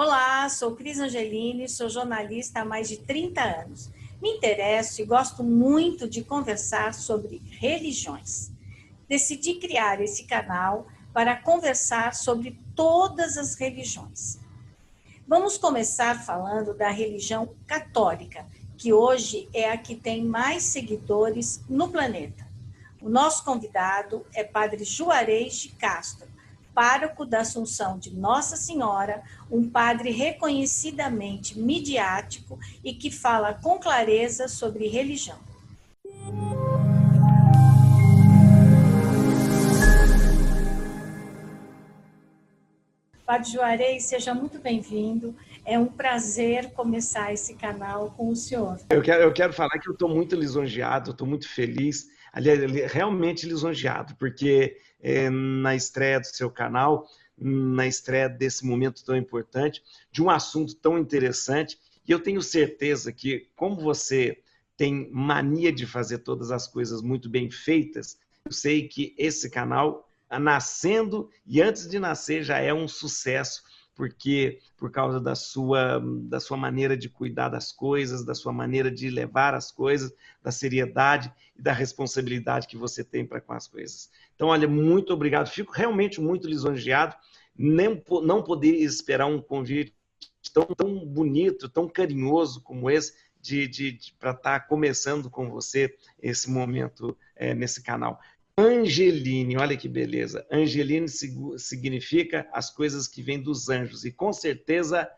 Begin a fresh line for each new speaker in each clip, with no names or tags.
Olá, sou Cris Angelini, sou jornalista há mais de 30 anos. Me interesso e gosto muito de conversar sobre religiões. Decidi criar esse canal para conversar sobre todas as religiões. Vamos começar falando da religião católica, que hoje é a que tem mais seguidores no planeta. O nosso convidado é Padre Juarez de Castro, pároco da Assunção de Nossa Senhora, um padre reconhecidamente midiático e que fala com clareza sobre religião. Padre Juarez, seja muito bem-vindo. É um prazer começar esse canal com o senhor.
Eu quero, eu quero falar que eu estou muito lisonjeado, estou muito feliz, aliás, realmente lisonjeado, porque é, na estreia do seu canal, na estreia desse momento tão importante, de um assunto tão interessante. E eu tenho certeza que, como você tem mania de fazer todas as coisas muito bem feitas, eu sei que esse canal, nascendo e antes de nascer, já é um sucesso porque por causa da sua, da sua maneira de cuidar das coisas, da sua maneira de levar as coisas, da seriedade e da responsabilidade que você tem para com as coisas. Então, olha, muito obrigado. Fico realmente muito lisonjeado. Nem, não poder esperar um convite tão, tão bonito, tão carinhoso como esse, de, de, de para estar tá começando com você esse momento é, nesse canal. Angeline, olha que beleza. Angeline significa as coisas que vêm dos anjos. E com certeza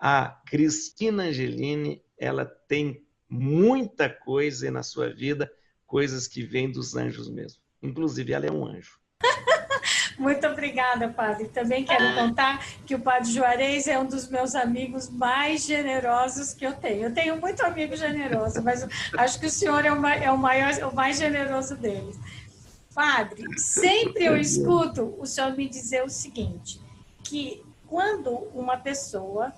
a Cristina Angeline, ela tem muita coisa na sua vida, coisas que vêm dos anjos mesmo. Inclusive, ela é um anjo.
Muito obrigada, padre. Também quero contar que o padre Juarez é um dos meus amigos mais generosos que eu tenho. Eu tenho muito amigo generoso, mas acho que o senhor é o, maior, o mais generoso deles. Padre, sempre eu escuto o senhor me dizer o seguinte, que quando uma pessoa,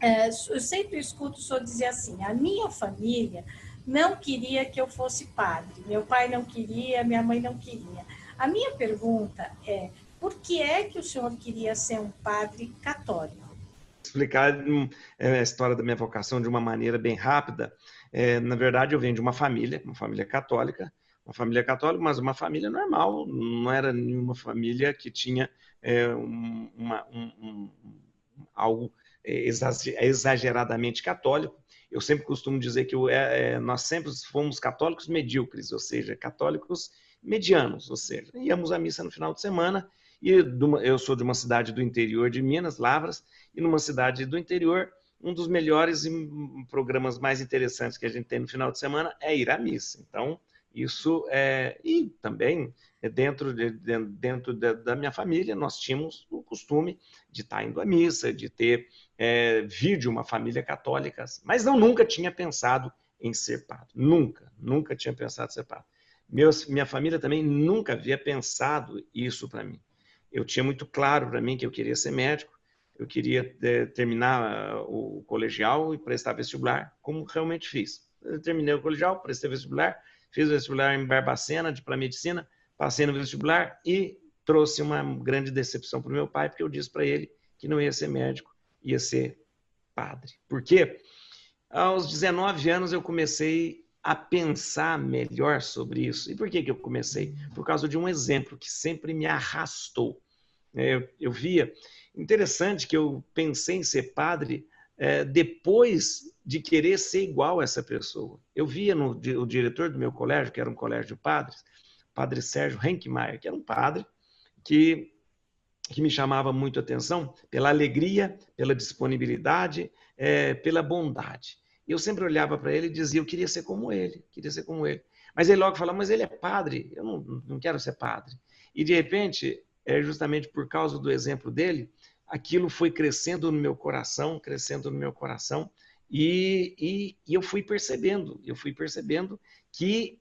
é, eu sempre escuto o senhor dizer assim, a minha família não queria que eu fosse padre, meu pai não queria, minha mãe não queria. A minha pergunta é, por que é que o senhor queria ser um padre católico?
Explicar hum, é, a história da minha vocação de uma maneira bem rápida. É, na verdade, eu venho de uma família, uma família católica, uma família católica, mas uma família normal, não era nenhuma família que tinha é, uma, um, um, algo é, exageradamente católico. Eu sempre costumo dizer que é, é, nós sempre fomos católicos medíocres, ou seja, católicos medianos, ou seja, íamos à missa no final de semana, e eu sou de uma cidade do interior de Minas, Lavras, e numa cidade do interior, um dos melhores programas mais interessantes que a gente tem no final de semana é ir à missa. Então, isso é, e também é dentro, de, dentro da minha família, nós tínhamos o costume de estar indo à missa, de ter é, de uma família católica, mas eu nunca tinha pensado em ser padre. Nunca, nunca tinha pensado em ser padre. Meus, minha família também nunca havia pensado isso para mim. Eu tinha muito claro para mim que eu queria ser médico, eu queria é, terminar o colegial e prestar vestibular, como realmente fiz. Eu terminei o colegial, prestei vestibular, fiz o vestibular em Barbacena, para medicina, passei no vestibular e trouxe uma grande decepção para o meu pai, porque eu disse para ele que não ia ser médico, ia ser padre. Por quê? Aos 19 anos eu comecei a pensar melhor sobre isso. E por que, que eu comecei? Por causa de um exemplo que sempre me arrastou. É, eu, eu via. Interessante que eu pensei em ser padre é, depois de querer ser igual a essa pessoa. Eu via no o diretor do meu colégio, que era um colégio de padres, padre Sérgio Henkmeier, que era um padre que, que me chamava muito a atenção pela alegria, pela disponibilidade, é, pela bondade. Eu sempre olhava para ele e dizia, eu queria ser como ele, queria ser como ele. Mas ele logo falava, mas ele é padre, eu não, não quero ser padre. E de repente, é justamente por causa do exemplo dele, aquilo foi crescendo no meu coração, crescendo no meu coração, e, e, e, eu fui percebendo, eu fui percebendo que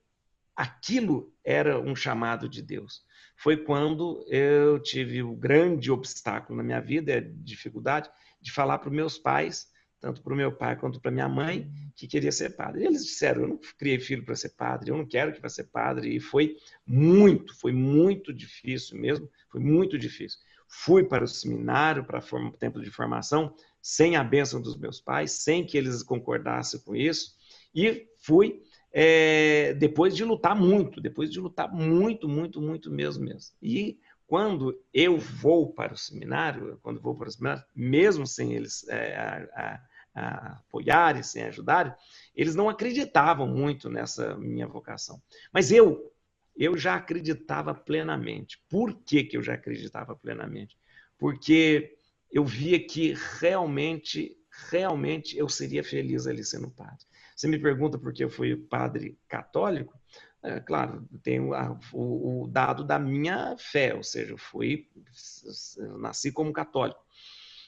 aquilo era um chamado de Deus. Foi quando eu tive o grande obstáculo na minha vida, a dificuldade de falar para os meus pais, tanto para o meu pai quanto para minha mãe, que queria ser padre. E eles disseram: Eu não criei filho para ser padre, eu não quero que vá ser padre. E foi muito, foi muito difícil mesmo, foi muito difícil. Fui para o seminário, para o tempo de formação, sem a bênção dos meus pais, sem que eles concordassem com isso, e fui é, depois de lutar muito, depois de lutar muito, muito, muito mesmo, mesmo. E quando eu vou para o seminário, quando vou para o seminário, mesmo sem eles é, a, a, a apoiarem, sem ajudarem, eles não acreditavam muito nessa minha vocação. Mas eu, eu já acreditava plenamente. Por que, que eu já acreditava plenamente? Porque eu via que realmente, realmente eu seria feliz ali sendo padre. Você me pergunta por que eu fui padre católico? É, claro, tem o, o, o, dado da minha fé, ou seja, eu fui, eu nasci como católico.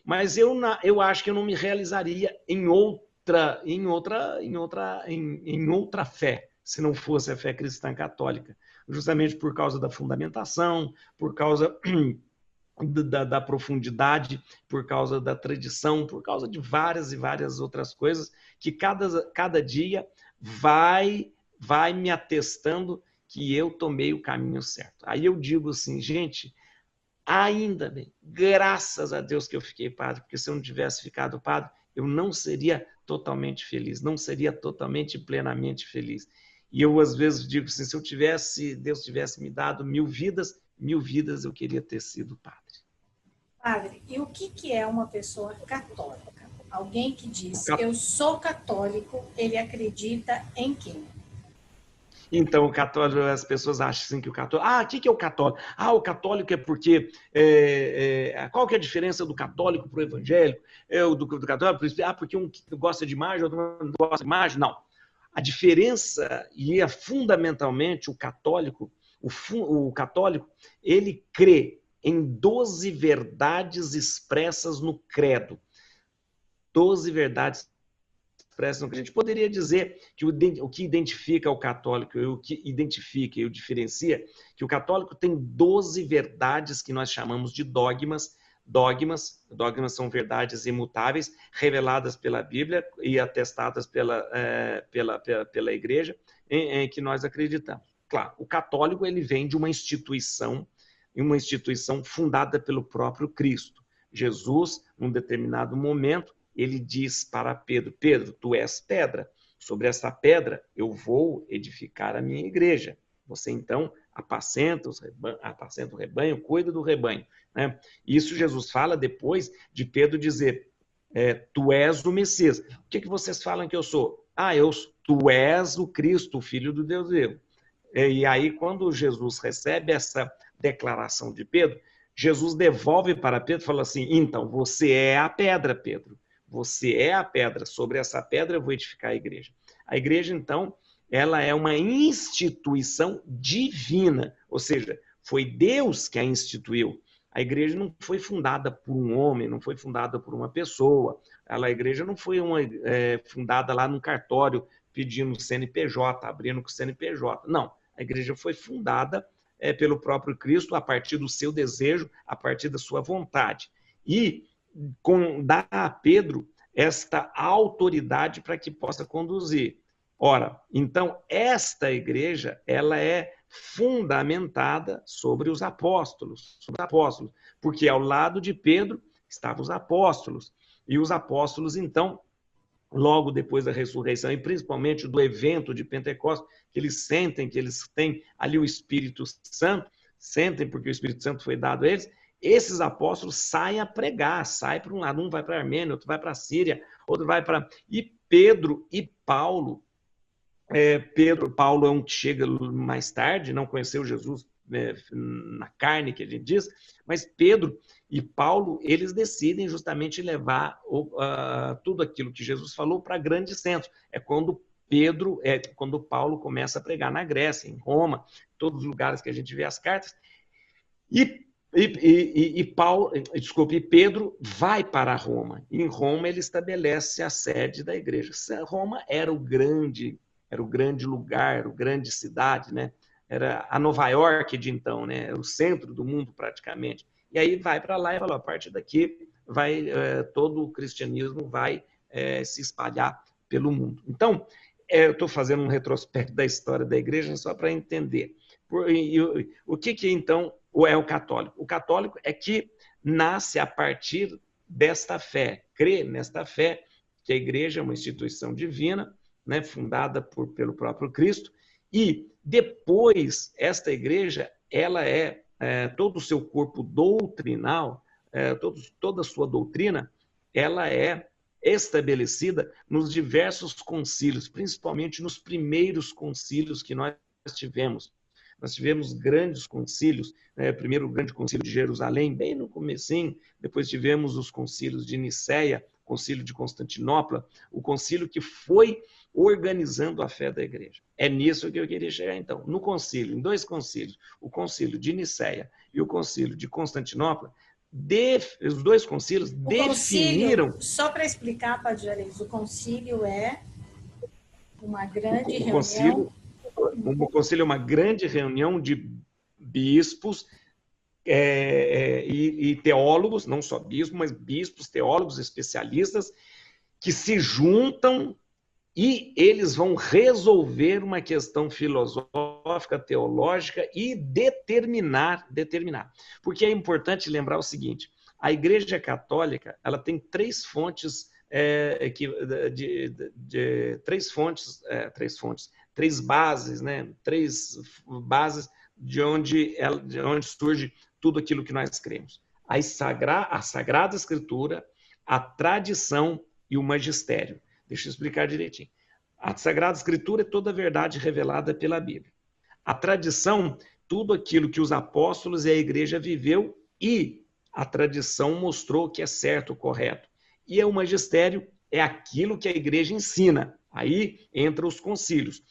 Mas eu, eu acho que eu não me realizaria em outra, em outra, em outra, em, em outra fé, se não fosse a fé cristã católica, justamente por causa da fundamentação, por causa da, da, profundidade, por causa da tradição, por causa de várias e várias outras coisas que cada, cada dia vai vai me atestando que eu tomei o caminho certo. Aí eu digo assim, gente, ainda bem, graças a Deus que eu fiquei padre, porque se eu não tivesse ficado padre, eu não seria totalmente feliz, não seria totalmente plenamente feliz. E eu às vezes digo assim, se eu tivesse, Deus tivesse me dado mil vidas, mil vidas eu queria ter sido padre.
Padre, e o que, que é uma pessoa católica? Alguém que diz, eu sou católico, ele acredita em quem?
Então, o católico, as pessoas acham assim que o católico. Ah, o que, que é o católico? Ah, o católico é porque. É, é, qual que é a diferença do católico para o evangélico? É, o do, do católico? Ah, porque um gosta de imagem, outro não gosta de imagem? Não. A diferença, e é fundamentalmente o católico, o, o católico, ele crê em 12 verdades expressas no credo. 12 verdades expressas no credo. A gente poderia dizer que o, que identifica o católico o que identifica e o diferencia, que o católico tem 12 verdades que nós chamamos de dogmas. Dogmas, dogmas são verdades imutáveis, reveladas pela Bíblia e atestadas pela, é, pela, pela, pela igreja, em, em que nós acreditamos. Claro, o católico ele vem de uma instituição uma instituição fundada pelo próprio Cristo. Jesus, num determinado momento, ele diz para Pedro: Pedro, tu és pedra. Sobre essa pedra eu vou edificar a minha igreja. Você então apacenta, os apacenta o rebanho, cuida do rebanho. Né? Isso Jesus fala depois de Pedro dizer: é, Tu és o Messias. O que, que vocês falam que eu sou? Ah, eu, tu és o Cristo, o Filho do Deus vivo. E aí, quando Jesus recebe essa declaração de Pedro, Jesus devolve para Pedro e fala assim: então, você é a pedra, Pedro. Você é a pedra. Sobre essa pedra eu vou edificar a igreja. A igreja, então, ela é uma instituição divina, ou seja, foi Deus que a instituiu. A igreja não foi fundada por um homem, não foi fundada por uma pessoa. Ela, a igreja não foi uma, é, fundada lá num cartório pedindo CNPJ, abrindo com CNPJ. Não, a igreja foi fundada é, pelo próprio Cristo a partir do seu desejo, a partir da sua vontade. E com, dá a Pedro esta autoridade para que possa conduzir. Ora, então esta igreja ela é fundamentada sobre os apóstolos, sobre os apóstolos, porque ao lado de Pedro estavam os apóstolos. E os apóstolos então logo depois da ressurreição, e principalmente do evento de Pentecostes, que eles sentem que eles têm ali o Espírito Santo, sentem porque o Espírito Santo foi dado a eles, esses apóstolos saem a pregar, saem para um lado, um vai para a Armênia, outro vai para a Síria, outro vai para... E Pedro e Paulo, é, Pedro, Paulo é um que chega mais tarde, não conheceu Jesus é, na carne, que a gente diz, mas Pedro e Paulo, eles decidem justamente levar uh, tudo aquilo que Jesus falou para grandes centros. É quando Pedro, é quando Paulo começa a pregar na Grécia, em Roma, todos os lugares que a gente vê as cartas. E, e, e, e Paulo, desculpe, Pedro vai para Roma. Em Roma ele estabelece a sede da igreja. Roma era o grande, era o grande lugar, era o grande cidade, né? Era a Nova York de então, né? Era o centro do mundo praticamente. E aí vai para lá e fala, a partir daqui vai é, todo o cristianismo vai é, se espalhar pelo mundo. Então, é, eu estou fazendo um retrospecto da história da igreja só para entender. Por, e, e, o que, que então é o católico? O católico é que nasce a partir desta fé, crê nesta fé que a igreja é uma instituição divina, né, fundada por, pelo próprio Cristo, e depois esta igreja ela é, é todo o seu corpo doutrinal, é, todo, toda a sua doutrina, ela é estabelecida nos diversos concílios, principalmente nos primeiros concílios que nós tivemos. Nós tivemos grandes concílios, né? primeiro o grande concílio de Jerusalém, bem no comecinho, depois tivemos os concílios de Nicéia, concílio de Constantinopla, o concílio que foi organizando a fé da igreja. É nisso que eu queria chegar então. No concílio, em dois concílios, o concílio de Nicéia e o concílio de Constantinopla, os dois concílios o definiram.
Concílio, só para explicar, Padre Juarez, o concílio é uma grande o reunião.
Concílio, o concílio é uma grande reunião de bispos é, é, e, e teólogos, não só bispos, mas bispos, teólogos, especialistas, que se juntam e eles vão resolver uma questão filosófica, teológica e determinar, determinar. Porque é importante lembrar o seguinte: a Igreja Católica ela tem três fontes é, que, de, de, de, três fontes, é, três fontes, três bases, né? Três bases de onde, ela, de onde surge tudo aquilo que nós cremos. A, sagra, a Sagrada Escritura, a tradição e o magistério. Deixa eu explicar direitinho. A Sagrada Escritura é toda a verdade revelada pela Bíblia. A tradição, tudo aquilo que os apóstolos e a igreja viveu e a tradição mostrou que é certo, correto. E o magistério é aquilo que a igreja ensina. Aí entra os concílios.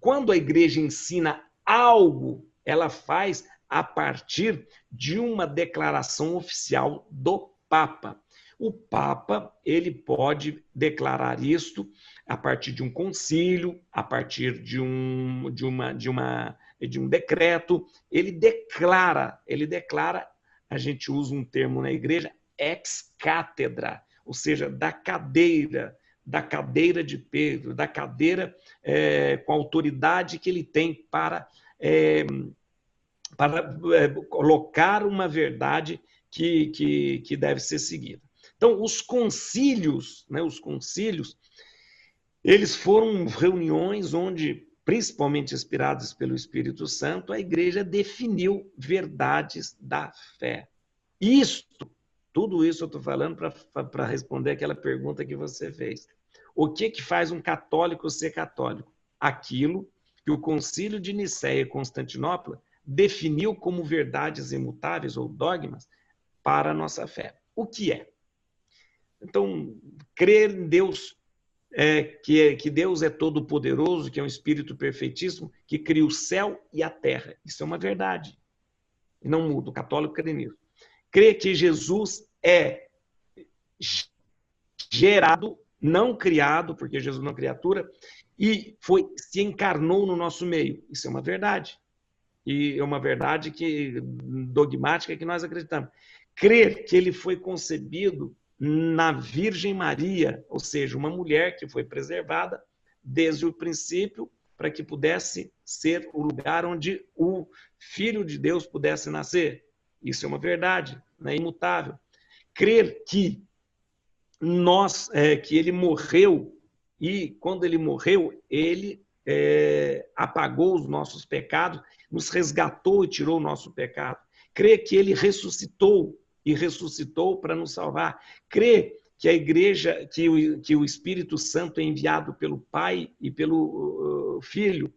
Quando a igreja ensina algo, ela faz a partir de uma declaração oficial do Papa. O Papa, ele pode declarar isto a partir de um concílio, a partir de um, de uma, de uma, de um decreto. Ele declara, ele declara, a gente usa um termo na igreja, ex cátedra, ou seja, da cadeira, da cadeira de Pedro, da cadeira é, com a autoridade que ele tem para, é, para é, colocar uma verdade que, que, que deve ser seguida. Então, os concílios, né, os concílios, eles foram reuniões onde, principalmente inspirados pelo Espírito Santo, a igreja definiu verdades da fé. Isto, tudo isso eu estou falando para responder aquela pergunta que você fez. O que, que faz um católico ser católico? Aquilo que o concílio de Nicéia e Constantinopla definiu como verdades imutáveis ou dogmas para a nossa fé. O que é? Então, crer em Deus, é, que, é, que Deus é todo-poderoso, que é um espírito perfeitíssimo, que cria o céu e a terra. Isso é uma verdade. E não muda. O católico crê nisso. Crê que Jesus é gerado, não criado, porque Jesus não é criatura, e foi se encarnou no nosso meio. Isso é uma verdade. E é uma verdade que dogmática que nós acreditamos. Crer que ele foi concebido na Virgem Maria, ou seja, uma mulher que foi preservada desde o princípio para que pudesse ser o lugar onde o Filho de Deus pudesse nascer. Isso é uma verdade, é imutável. Crer que nós, é, que ele morreu e quando ele morreu, ele é, apagou os nossos pecados, nos resgatou e tirou o nosso pecado. Crer que ele ressuscitou e ressuscitou para nos salvar. Crê que a igreja, que o, que o Espírito Santo é enviado pelo Pai e pelo uh, Filho.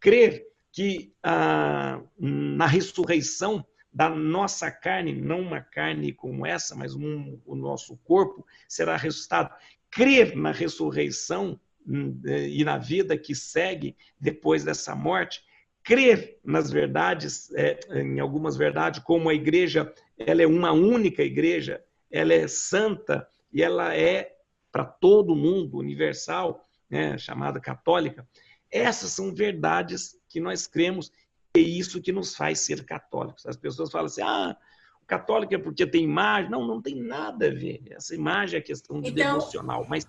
Crer que ah, na ressurreição da nossa carne, não uma carne como essa, mas um, o nosso corpo será ressuscitado. Crer na ressurreição hum, e na vida que segue depois dessa morte, crer nas verdades, é, em algumas verdades, como a igreja, ela é uma única igreja, ela é santa e ela é para todo mundo, universal, né, chamada católica. Essas são verdades que nós cremos e é isso que nos faz ser católicos. As pessoas falam assim, ah, o católico é porque tem imagem. Não, não tem nada a ver. Essa imagem é questão de então, devocional. Mas...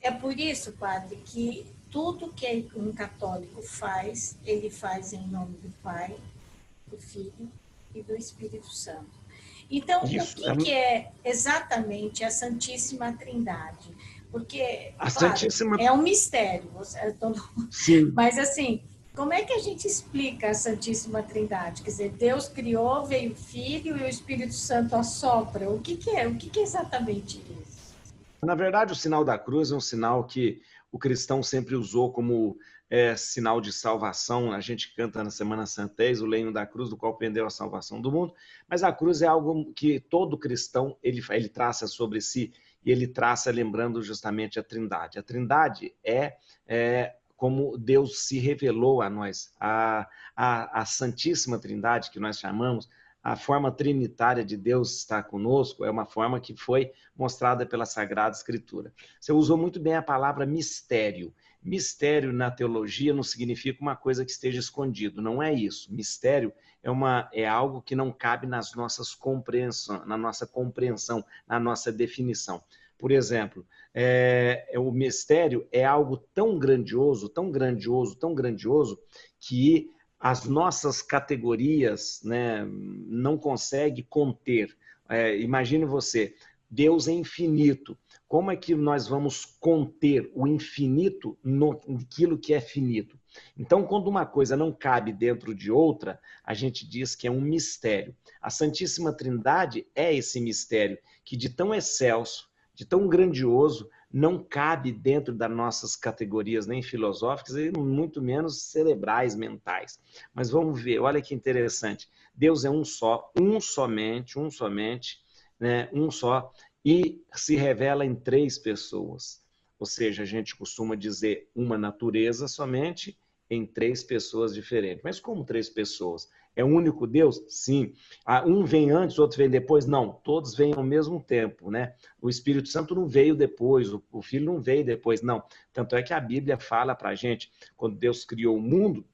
É por isso, padre, que tudo que um católico faz, ele faz em nome do Pai, do Filho e do Espírito Santo. Então, Isso, o que é... que é exatamente a Santíssima Trindade? Porque, a claro, Santíssima... é um mistério, Sim. mas assim, como é que a gente explica a Santíssima Trindade? Quer dizer, Deus criou, veio o Filho e o Espírito Santo assopra. O que, que é? O que, que é exatamente isso?
Na verdade, o sinal da cruz é um sinal que o cristão sempre usou como é, sinal de salvação. A gente canta na Semana Santa, o lenho da cruz, do qual pendeu a salvação do mundo. Mas a cruz é algo que todo cristão ele, ele traça sobre si e ele traça lembrando justamente a Trindade. A Trindade é, é como Deus se revelou a nós, a, a, a Santíssima Trindade, que nós chamamos, a forma trinitária de Deus estar conosco é uma forma que foi mostrada pela Sagrada Escritura. Você usou muito bem a palavra mistério. Mistério na teologia não significa uma coisa que esteja escondido, não é isso. Mistério é, uma, é algo que não cabe nas nossas compreensão, na nossa compreensão, na nossa definição. Por exemplo, é, é, o mistério é algo tão grandioso, tão grandioso, tão grandioso, que as nossas categorias né, não conseguem conter. É, imagine você, Deus é infinito. Como é que nós vamos conter o infinito naquilo que é finito? Então, quando uma coisa não cabe dentro de outra, a gente diz que é um mistério. A Santíssima Trindade é esse mistério que, de tão excelso, de tão grandioso, não cabe dentro das nossas categorias nem filosóficas e muito menos cerebrais, mentais. Mas vamos ver, olha que interessante. Deus é um só, um somente, um somente, né, um só, e se revela em três pessoas. Ou seja, a gente costuma dizer uma natureza somente em três pessoas diferentes. Mas como três pessoas? É o único Deus? Sim. Ah, um vem antes, outro vem depois? Não, todos vêm ao mesmo tempo, né? O Espírito Santo não veio depois, o Filho não veio depois, não. Tanto é que a Bíblia fala para a gente, quando Deus criou o mundo,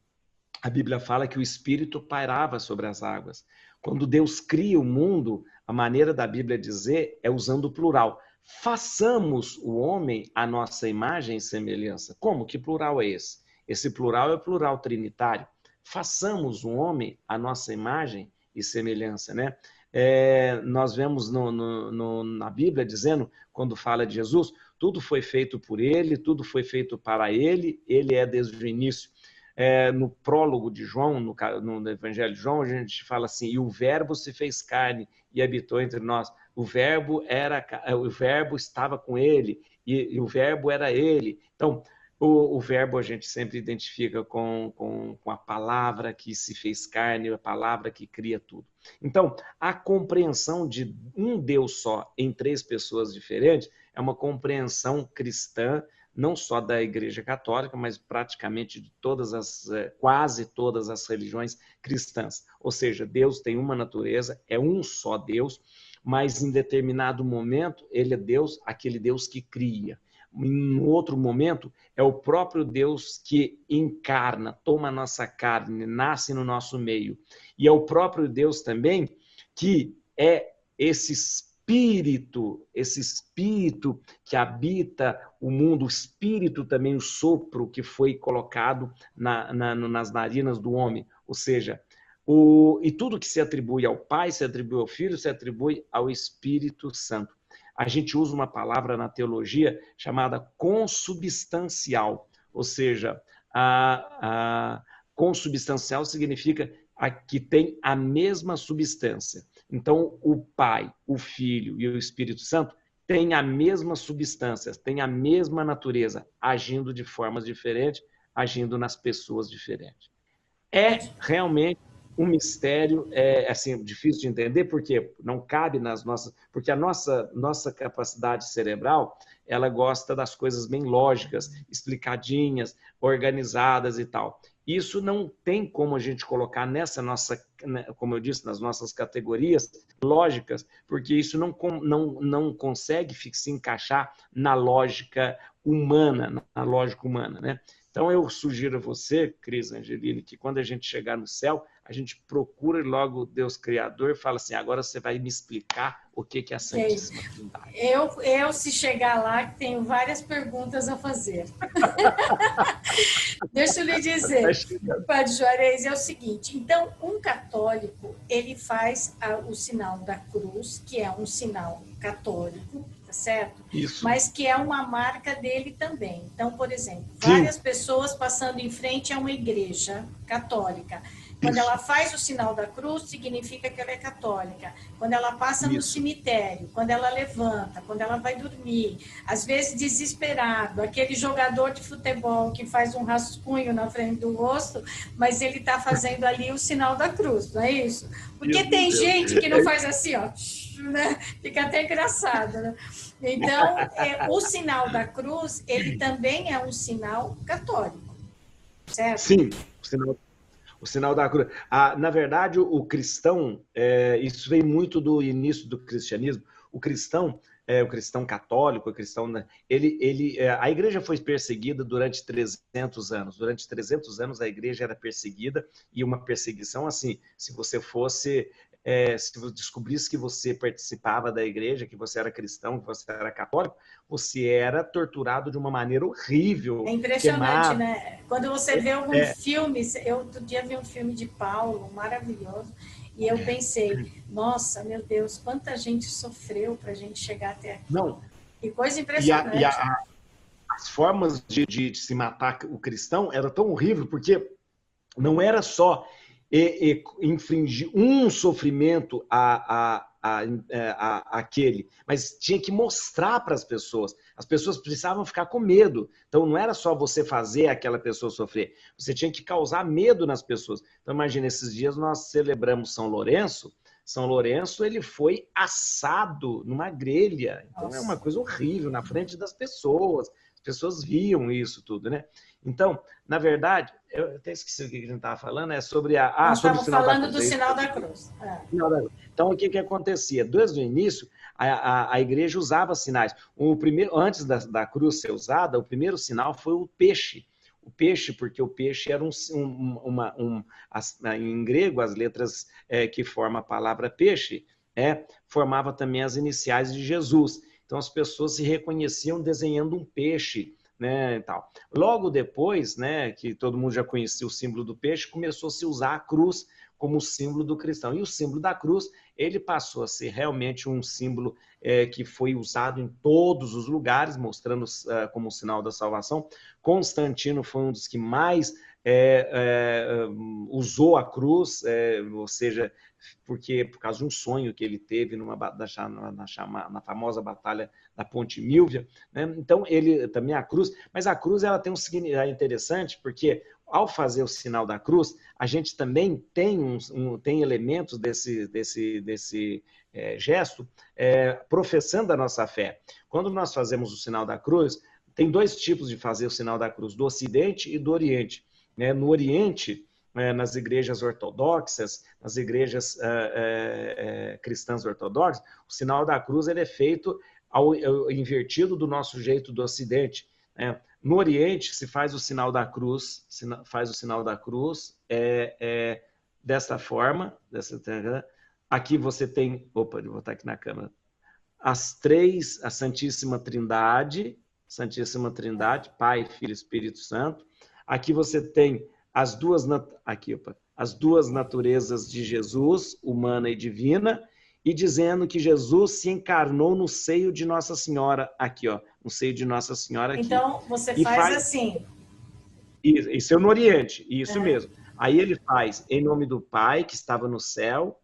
a Bíblia fala que o Espírito pairava sobre as águas. Quando Deus cria o mundo, a maneira da Bíblia dizer é usando o plural. Façamos o homem a nossa imagem e semelhança. Como? Que plural é esse? Esse plural é o plural trinitário façamos o homem a nossa imagem e semelhança, né? É, nós vemos no, no, no, na Bíblia dizendo, quando fala de Jesus, tudo foi feito por ele, tudo foi feito para ele, ele é desde o início. É, no prólogo de João, no, no, Evangelho de João, a gente fala assim: e o Verbo se fez carne e habitou entre nós. O Verbo era, o Verbo estava com ele e, e o Verbo era ele. Então, o, o, verbo a gente sempre identifica com, com, com, a palavra que se fez carne, a palavra que cria tudo. Então, a compreensão de um Deus só em três pessoas diferentes é uma compreensão cristã, não só da Igreja Católica, mas praticamente de todas as, eh, quase todas as religiões cristãs. Ou seja, Deus tem uma natureza, é um só Deus, mas em determinado momento ele é Deus, aquele Deus que cria em outro momento, é o próprio Deus que encarna, toma nossa carne, nasce no nosso meio. E é o próprio Deus também que é esse espírito, esse espírito que habita o mundo, o espírito também, o sopro que foi colocado na, na, nas narinas do homem. Ou seja, o, e tudo que se atribui ao Pai, se atribui ao Filho, se atribui ao Espírito Santo a gente usa uma palavra na teologia chamada consubstancial, ou seja, a, a consubstancial significa a que tem a mesma substância. Então, o Pai, o Filho e o Espírito Santo têm a mesma substância, têm a mesma natureza, agindo de formas diferentes, agindo nas pessoas diferentes. É realmente um mistério é assim difícil de entender porque não cabe nas nossas porque a nossa nossa capacidade cerebral ela gosta das coisas bem lógicas explicadinhas organizadas e tal isso não tem como a gente colocar nessa nossa né, como eu disse nas nossas categorias lógicas porque isso não não não consegue se encaixar na lógica humana na lógica humana né Então, eu sugiro a você, Cris Angelini, que quando a gente chegar no céu, a gente procura logo Deus Criador e fala assim: agora você vai me explicar o que é a Santíssima Trindade.
Eu, eu, se chegar lá, tenho várias perguntas a fazer. Deixa eu lhe dizer, Padre Juarez, é o seguinte: então, um católico, ele faz o sinal da cruz, que é um sinal católico, certo?
Isso.
Mas que é uma marca dele também. Então, por exemplo, várias Sim. pessoas passando em frente a uma igreja católica. Quando ela faz o sinal da cruz, significa que ela é católica. Quando ela passa Isso. no cemitério, quando ela levanta, quando ela vai dormir, às vezes desesperado, aquele jogador de futebol que faz um rascunho na frente do rosto, mas ele está fazendo ali o sinal da cruz, não é isso? Porque Meu tem Deus. gente que não faz assim, ó, né? fica até engraçado, né? Então, é, o sinal da cruz, ele também é um sinal católico, certo?
Sim, o sinal o sinal da cruz. Ah, na verdade, o, cristão, é, isso vem muito do início do cristianismo. O cristão, é, o cristão católico, o cristão, né, ele, ele, é, a igreja foi perseguida durante 300 anos. Durante 300 anos a igreja era perseguida e uma perseguição assim, se você fosse é, se você descobrisse que você participava da igreja, que você era cristão, que você era católico, você era torturado de uma maneira horrível.
É impressionante, queimado. né? Quando você vê algum é. filme, eu outro dia vi um filme de Paulo, maravilhoso, e eu pensei, nossa, meu Deus, quanta gente sofreu para a gente chegar até aqui.
Não.
Que coisa impressionante. E a, e a,
as formas de, de, de se matar o cristão era tão horrível, porque não era só e, e infringir um sofrimento a, a, a, é, a, aquele, mas tinha que mostrar para as pessoas. As pessoas precisavam ficar com medo. Então não era só você fazer aquela pessoa sofrer, você tinha que causar medo nas pessoas. Então imagina, esses dias nós celebramos São Lourenço. São Lourenço ele foi assado numa grelha. Então Nossa. é uma coisa horrível na frente das pessoas. As pessoas viam isso tudo, né? Então, na verdade, eu até esqueci o que a gente estava falando, é sobre a.
Ah, Nós sobre o sinal falando da cruz. do sinal da cruz. É.
Então, o que, que acontecia? Desde o início, a, a, a igreja usava sinais. O primeiro, antes da, da cruz ser usada, o primeiro sinal foi o peixe. O peixe, porque o peixe era um, um, uma, um as, em grego, as letras é, que formam a palavra peixe, é, formava também as iniciais de Jesus. Então as pessoas se reconheciam desenhando um peixe né, tal. Logo depois, né, que todo mundo já conhecia o símbolo do peixe, começou a se usar a cruz como símbolo do cristão. E o símbolo da cruz, ele passou a ser realmente um símbolo é, que foi usado em todos os lugares, mostrando uh, como sinal da salvação. Constantino foi um dos que mais é, é, usou a cruz, é, ou seja, porque por causa de um sonho que ele teve numa, na, na, na famosa batalha da Ponte Milvia. Né? Então, ele também a cruz, mas a cruz ela tem um significado interessante, porque ao fazer o sinal da cruz, a gente também tem, um, um tem elementos desse, desse, desse é, gesto é, professando a nossa fé. Quando nós fazemos o sinal da cruz, tem dois tipos de fazer o sinal da cruz, do Ocidente e do Oriente. Né? No Oriente, é, nas igrejas ortodoxas, nas igrejas é, é, cristãs ortodoxas, o sinal da cruz ele é feito ao, ao invertido do nosso jeito do Ocidente. Né? No Oriente se faz o sinal da cruz, faz o sinal da cruz é, é desta forma. Dessa, aqui você tem, opa, vou botar aqui na câmera, as três, a Santíssima Trindade, Santíssima Trindade, Pai, Filho e Espírito Santo. Aqui você tem as duas, aqui, opa, as duas naturezas de Jesus, humana e divina, e dizendo que Jesus se encarnou no seio de Nossa Senhora, aqui, ó, no seio de Nossa Senhora aqui.
Então, você faz, faz, assim.
Isso, isso é no Oriente, isso mesmo. Aí ele faz em nome do Pai que estava no céu,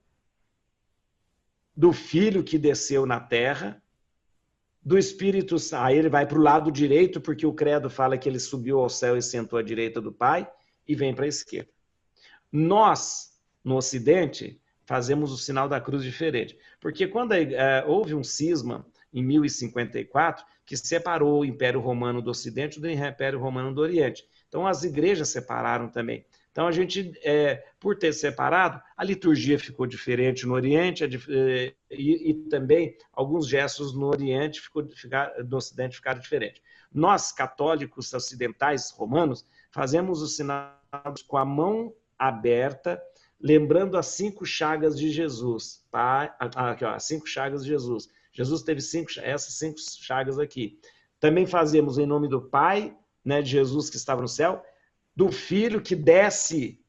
do Filho que desceu na terra, do Espírito Aí ele vai para o lado direito, porque o credo fala que ele subiu ao céu e sentou à direita do Pai, e vem para a esquerda. Nós, no Ocidente, fazemos o sinal da cruz diferente. Porque quando é, houve um cisma em 1054 que separou o Império Romano do Ocidente do Império Romano do Oriente. Então as igrejas separaram também. Então a gente, é, por ter separado, a liturgia ficou diferente no Oriente é, e, e, também alguns gestos no Oriente ficou, ficar, no Ocidente ficaram diferentes. Nós, católicos ocidentais romanos, fazemos o sinal com a mão aberta, lembrando as cinco chagas de Jesus. Tá? Aqui, ó, as cinco chagas de Jesus. Jesus teve cinco, essas cinco chagas aqui. Também fazemos em nome do Pai, né, de Jesus que estava no céu, do Filho que desce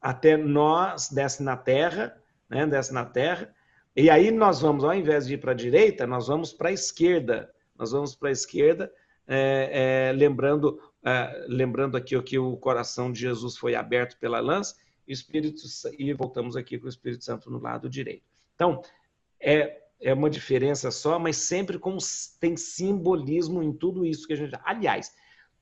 até nós, desce na terra, né, desce na terra, e aí nós vamos, ao invés de ir para a direita, nós vamos para a esquerda. Nós vamos para a esquerda, é, é, lembrando, é, lembrando aqui que o coração de Jesus foi aberto pela lança, e, Espírito, e voltamos aqui com o Espírito Santo no lado direito. Então, é, é uma diferença só, mas sempre com, tem simbolismo em tudo isso que a gente. Aliás,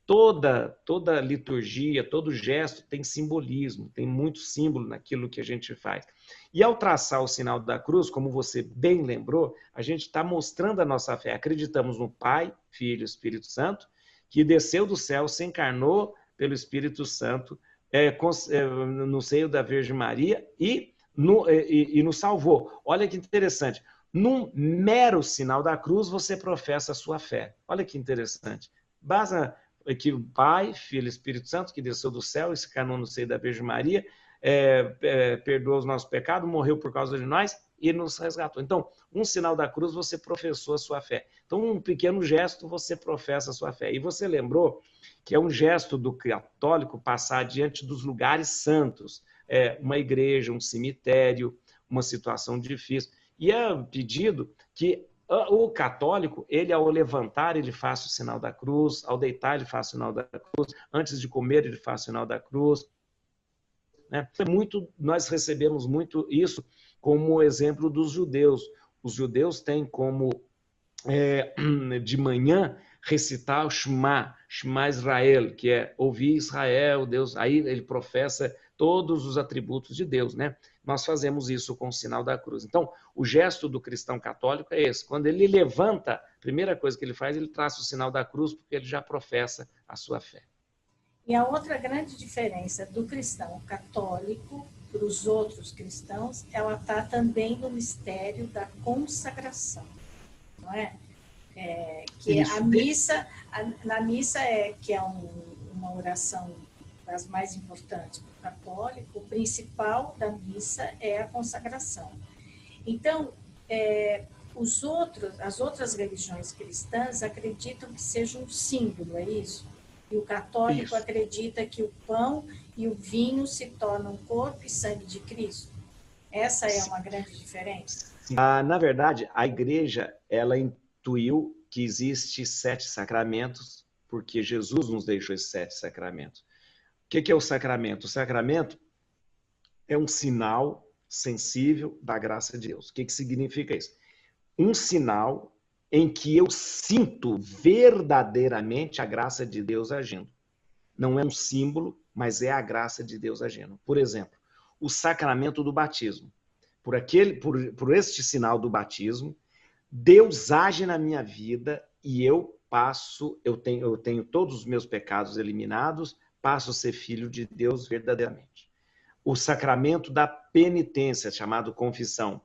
toda toda liturgia, todo gesto tem simbolismo, tem muito símbolo naquilo que a gente faz. E ao traçar o sinal da cruz, como você bem lembrou, a gente está mostrando a nossa fé. Acreditamos no Pai, Filho e Espírito Santo, que desceu do céu, se encarnou pelo Espírito Santo é, é, no seio da Virgem Maria e, no, é, e, e nos salvou. Olha que interessante. Num mero sinal da cruz, você professa a sua fé. Olha que interessante. Basta que o Pai, Filho e Espírito Santo, que desceu do céu e se encarnou no seio da Virgem Maria, é, é, perdoou os nossos pecados, morreu por causa de nós e nos resgatou. Então, um sinal da cruz, você professou a sua fé. Então, um pequeno gesto, você professa a sua fé. E você lembrou que é um gesto do católico passar diante dos lugares santos, é, uma igreja, um cemitério, uma situação difícil. E é pedido que o católico, ele ao levantar, ele faz o sinal da cruz, ao deitar, ele faz o sinal da cruz, antes de comer, ele faz o sinal da cruz. Né? É muito, nós recebemos muito isso como exemplo dos judeus. Os judeus têm como é, de manhã recitar o Shema, Shema Israel, que é ouvir Israel, Deus. Aí ele professa todos os atributos de Deus, né? Nós fazemos isso com o sinal da cruz. Então, o gesto do cristão católico é esse. Quando ele levanta, a primeira coisa que ele faz, ele traça o sinal da cruz, porque ele já professa a sua fé.
E a outra grande diferença do cristão católico para os outros cristãos, ela está também no mistério da consagração, não é? é que Isso. a missa, a, na missa é que é um, uma oração das mais importantes para o católico, o principal da missa é a consagração. Então, é, os outros, as outras religiões cristãs acreditam que seja um símbolo, é isso? E o católico isso. acredita que o pão e o vinho se tornam corpo e sangue de Cristo. Essa é uma grande diferença.
Ah, na verdade, a igreja ela intuiu que existe sete sacramentos, porque Jesus nos deixou esses sete sacramentos. O que é o sacramento? O sacramento é um sinal sensível da graça de Deus. O que significa isso? Um sinal em que eu sinto verdadeiramente a graça de Deus agindo. Não é um símbolo, mas é a graça de Deus agindo. Por exemplo, o sacramento do batismo. Por aquele, por, por este sinal do batismo, Deus age na minha vida e eu passo, eu tenho, eu tenho todos os meus pecados eliminados, passo a ser filho de Deus verdadeiramente. O sacramento da penitência, chamado confissão.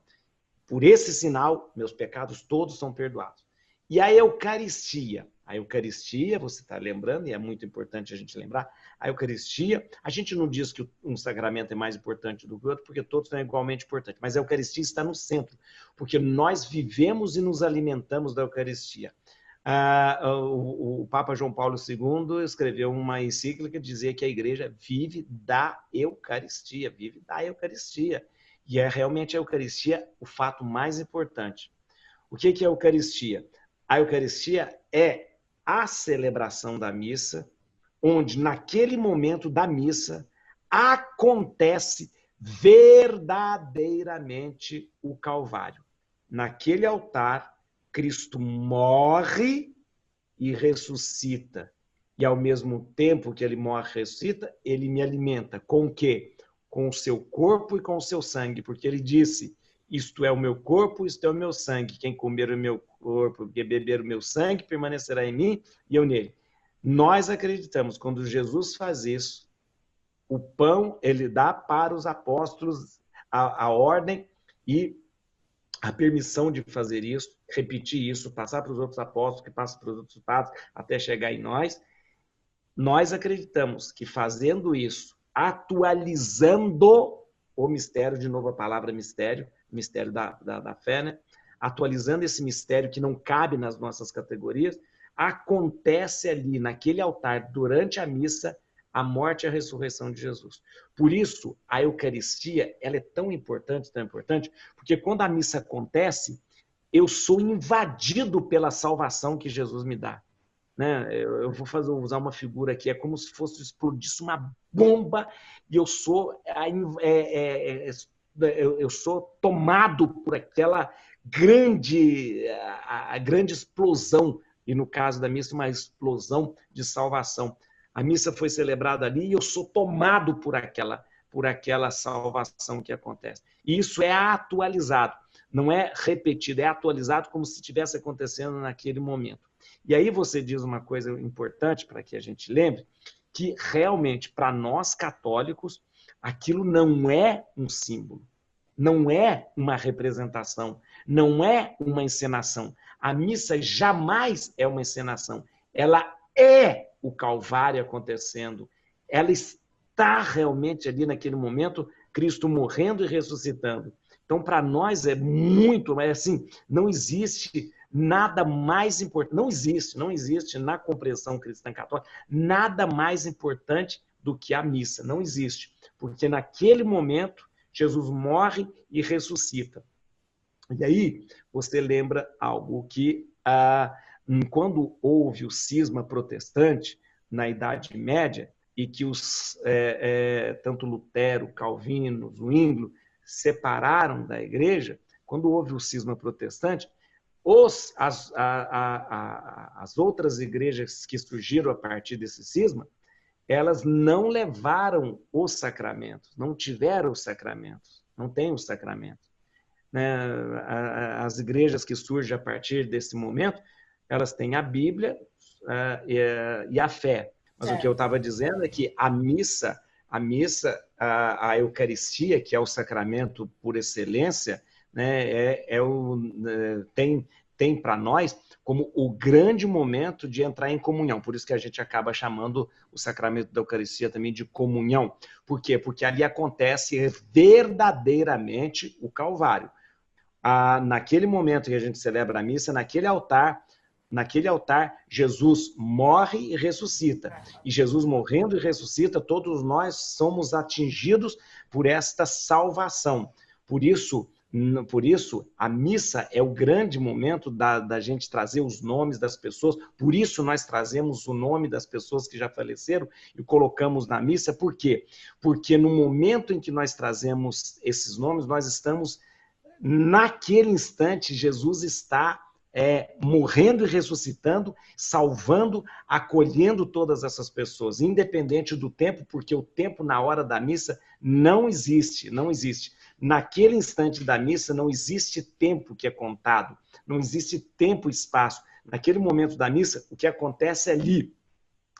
Por esse sinal, meus pecados todos são perdoados. E a Eucaristia. A Eucaristia, você está lembrando, e é muito importante a gente lembrar, a Eucaristia, a gente não diz que um sacramento é mais importante do que o outro, porque todos são igualmente importantes, mas a Eucaristia está no centro, porque nós vivemos e nos alimentamos da Eucaristia. Ah, o, o, Papa João Paulo II escreveu uma encíclica dizia que a igreja vive da Eucaristia, vive da Eucaristia. E é realmente a Eucaristia o fato mais importante. O que é a Eucaristia? A Eucaristia é a celebração da missa, onde naquele momento da missa acontece verdadeiramente o Calvário. Naquele altar Cristo morre e ressuscita. E ao mesmo tempo que ele morre e ressuscita, ele me alimenta. Com o quê? Com o seu corpo e com o seu sangue. Porque ele disse: Isto é o meu corpo, isto é o meu sangue. Quem comer o meu corpo beber o meu sangue permanecerá em mim e eu nele. Nós acreditamos, quando Jesus faz isso, o pão ele dá para os apóstolos a, a ordem e a permissão de fazer isso, repetir isso, passar para os outros apóstolos, que passam para os outros padres, até chegar em nós. nós acreditamos que fazendo isso, atualizando o mistério, de novo a palavra mistério, mistério da, da, da fé, né? atualizando esse mistério que não cabe nas nossas categorias, acontece ali, naquele altar, durante a missa, a morte e a ressurreição de Jesus. Por isso, a Eucaristia ela é tão importante, tão importante, porque quando a missa acontece, eu sou invadido pela salvação que Jesus me dá. Né? Eu vou fazer, usar uma figura aqui, é como se fosse explodisse uma bomba e eu sou, é, é, é, eu sou tomado por aquela grande, a, a grande explosão, e no caso da missa, uma explosão de salvação. A missa foi celebrada ali e eu sou tomado por aquela, por aquela salvação que acontece. E isso é atualizado, não é repetido, é atualizado como se estivesse acontecendo naquele momento. E aí você diz uma coisa importante para que a gente lembre, que realmente para nós católicos aquilo não é um símbolo, não é uma representação, não é uma encenação. A missa jamais é uma encenação, ela é o Calvário acontecendo. Ela está realmente ali naquele momento, Cristo morrendo e ressuscitando. Então, para nós é muito, é assim, não existe nada mais importante, não existe, não existe na compreensão cristã católica, nada mais importante do que a missa, não existe. Porque naquele momento, Jesus morre e ressuscita. E aí, você lembra algo que ah, quando houve o cisma protestante na Idade Média e que os é, é, tanto Lutero, Calvino, Zwinglio separaram da Igreja, quando houve o cisma protestante, os, as, a, a, a, as outras igrejas que surgiram a partir desse cisma, elas não levaram os sacramentos, não tiveram os sacramentos, não têm os sacramentos. Né? As igrejas que surgem a partir desse momento elas têm a Bíblia uh, e, e, a fé. Mas é. o que eu estava dizendo é que a missa, a missa, a, a, Eucaristia, que é o sacramento por excelência, né, é, é o, uh, tem, tem para nós como o grande momento de entrar em comunhão. Por isso que a gente acaba chamando o sacramento da Eucaristia também de comunhão. Por quê? Porque ali acontece verdadeiramente o Calvário. Ah, naquele momento que a gente celebra a missa, naquele altar, naquele altar, Jesus morre e ressuscita. E Jesus morrendo e ressuscita, todos nós somos atingidos por esta salvação. Por isso, por isso, a missa é o grande momento da, da gente trazer os nomes das pessoas. Por isso, nós trazemos o nome das pessoas que já faleceram e colocamos na missa. Por quê? Porque no momento em que nós trazemos esses nomes, nós estamos, naquele instante, Jesus está é, morrendo e ressuscitando, salvando, acolhendo todas essas pessoas, independente do tempo, porque o tempo na hora da missa não existe, não existe. Naquele instante da missa não existe tempo que é contado, não existe tempo e espaço. Naquele momento da missa, o que acontece ali,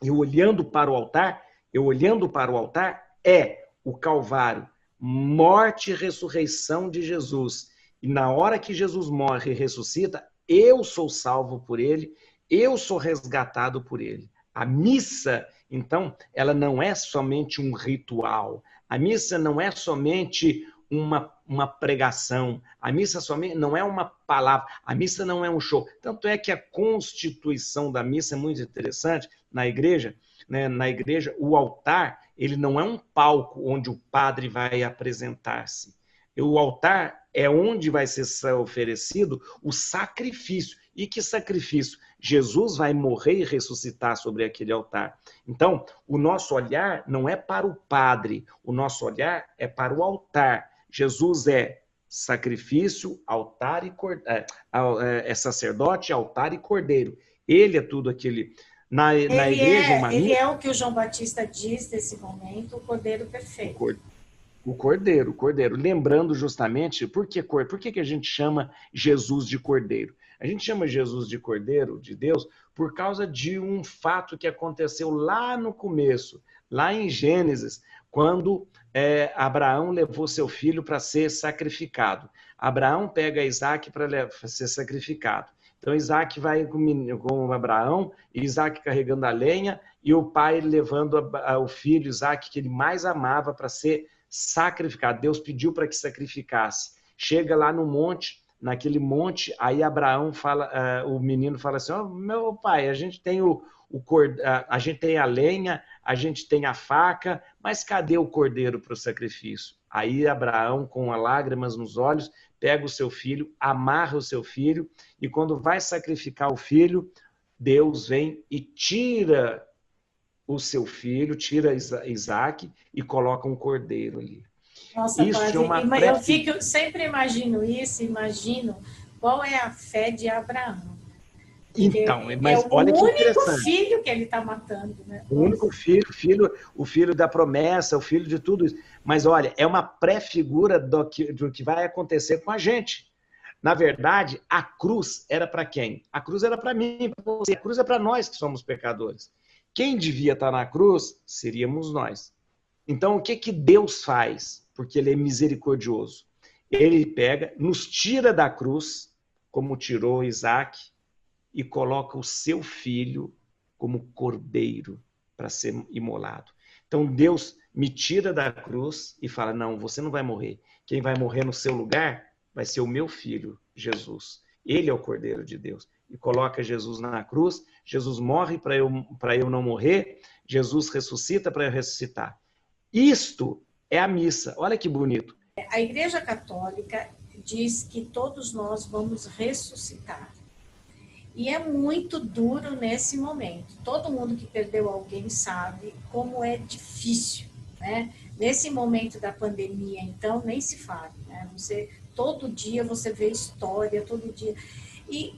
eu olhando para o altar, eu olhando para o altar, é o Calvário, morte e ressurreição de Jesus. E na hora que Jesus morre e ressuscita, eu sou salvo por ele, eu sou resgatado por ele. A missa, então, ela não é somente um ritual. A missa não é somente uma, uma pregação. A missa somente não é uma palavra. A missa não é um show. Tanto é que a constituição da missa é muito interessante na igreja. Né? Na igreja, o altar ele não é um palco onde o padre vai apresentar-se. O altar é onde vai ser oferecido o sacrifício. E que sacrifício? Jesus vai morrer e ressuscitar sobre aquele altar. Então, o nosso olhar não é para o padre, o nosso olhar é para o altar. Jesus é sacrifício, altar e cordeiro, é, é, é sacerdote, altar e cordeiro. Ele é tudo aquele. Na, na igreja,
é, uma ele é o que o João Batista diz nesse momento, o cordeiro perfeito. O cordeiro
o cordeiro, o cordeiro. Lembrando justamente, por que, por que, que a gente chama Jesus de cordeiro? A gente chama Jesus de cordeiro de Deus por causa de um fato que aconteceu lá no começo, lá em Gênesis, quando é, Abraão levou seu filho para ser sacrificado. Abraão pega Isaac para ser sacrificado. Então Isaac vai com, com Abraão, Isaac carregando a lenha e o pai levando a, a, o filho Isaac que ele mais amava para ser sacrificado. Deus pediu para que sacrificasse. Chega lá no monte, naquele monte, aí Abraão fala, uh, o menino fala assim: oh, meu pai, a gente tem o, o a, a gente tem a lenha, a gente tem a faca, mas cadê o cordeiro para o sacrifício? Aí Abraão, com lágrimas nos olhos, pega o seu filho, amarra o seu filho, e quando vai sacrificar o filho, Deus vem e tira o seu filho, tira Isaac e coloca um cordeiro ali.
Nossa, isso é uma pré... eu fico, sempre imagino isso, imagino qual é a fé de Abraão.
Então, mas é olha que interessante.
O único filho que ele está matando, né?
O único filho, filho, o filho da promessa, o filho de tudo isso. Mas olha, é uma pré-figura do que, do que vai acontecer com a gente. Na verdade, a cruz era para quem? A cruz era para mim, para você. A cruz é para nós que somos pecadores. Quem devia estar na cruz seríamos nós. Então, o que que Deus faz? porque ele é misericordioso. Ele pega, nos tira da cruz, como tirou Isaac, e coloca o seu filho como cordeiro para ser imolado. Então Deus me tira da cruz e fala: Não, você não vai morrer. Quem vai morrer no seu lugar vai ser o meu filho, Jesus. Ele é o cordeiro de Deus. E coloca Jesus na cruz. Jesus morre para eu, eu não morrer. Jesus ressuscita para eu ressuscitar. Isto é a missa. Olha que bonito.
A Igreja Católica diz que todos nós vamos ressuscitar. E é muito duro nesse momento. Todo mundo que perdeu alguém sabe como é difícil, né? Nesse momento da pandemia, então, nem se fala, né? Você todo dia você vê história, todo dia. E,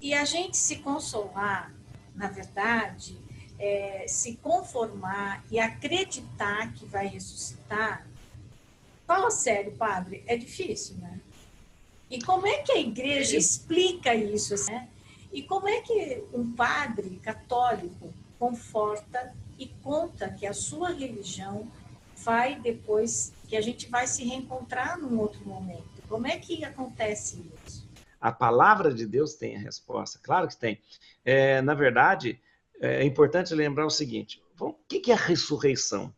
e a gente se consolar, na verdade, é, se conformar e acreditar que vai ressuscitar, fala sério, padre, é difícil, né? E como é que a igreja explica isso? Né? E como é que um padre católico conforta e conta que a sua religião vai depois, que a gente vai se reencontrar num outro momento? Como é que acontece isso?
A palavra de Deus tem a resposta, claro que tem. É, na verdade, é importante lembrar o seguinte: o que é a ressurreição?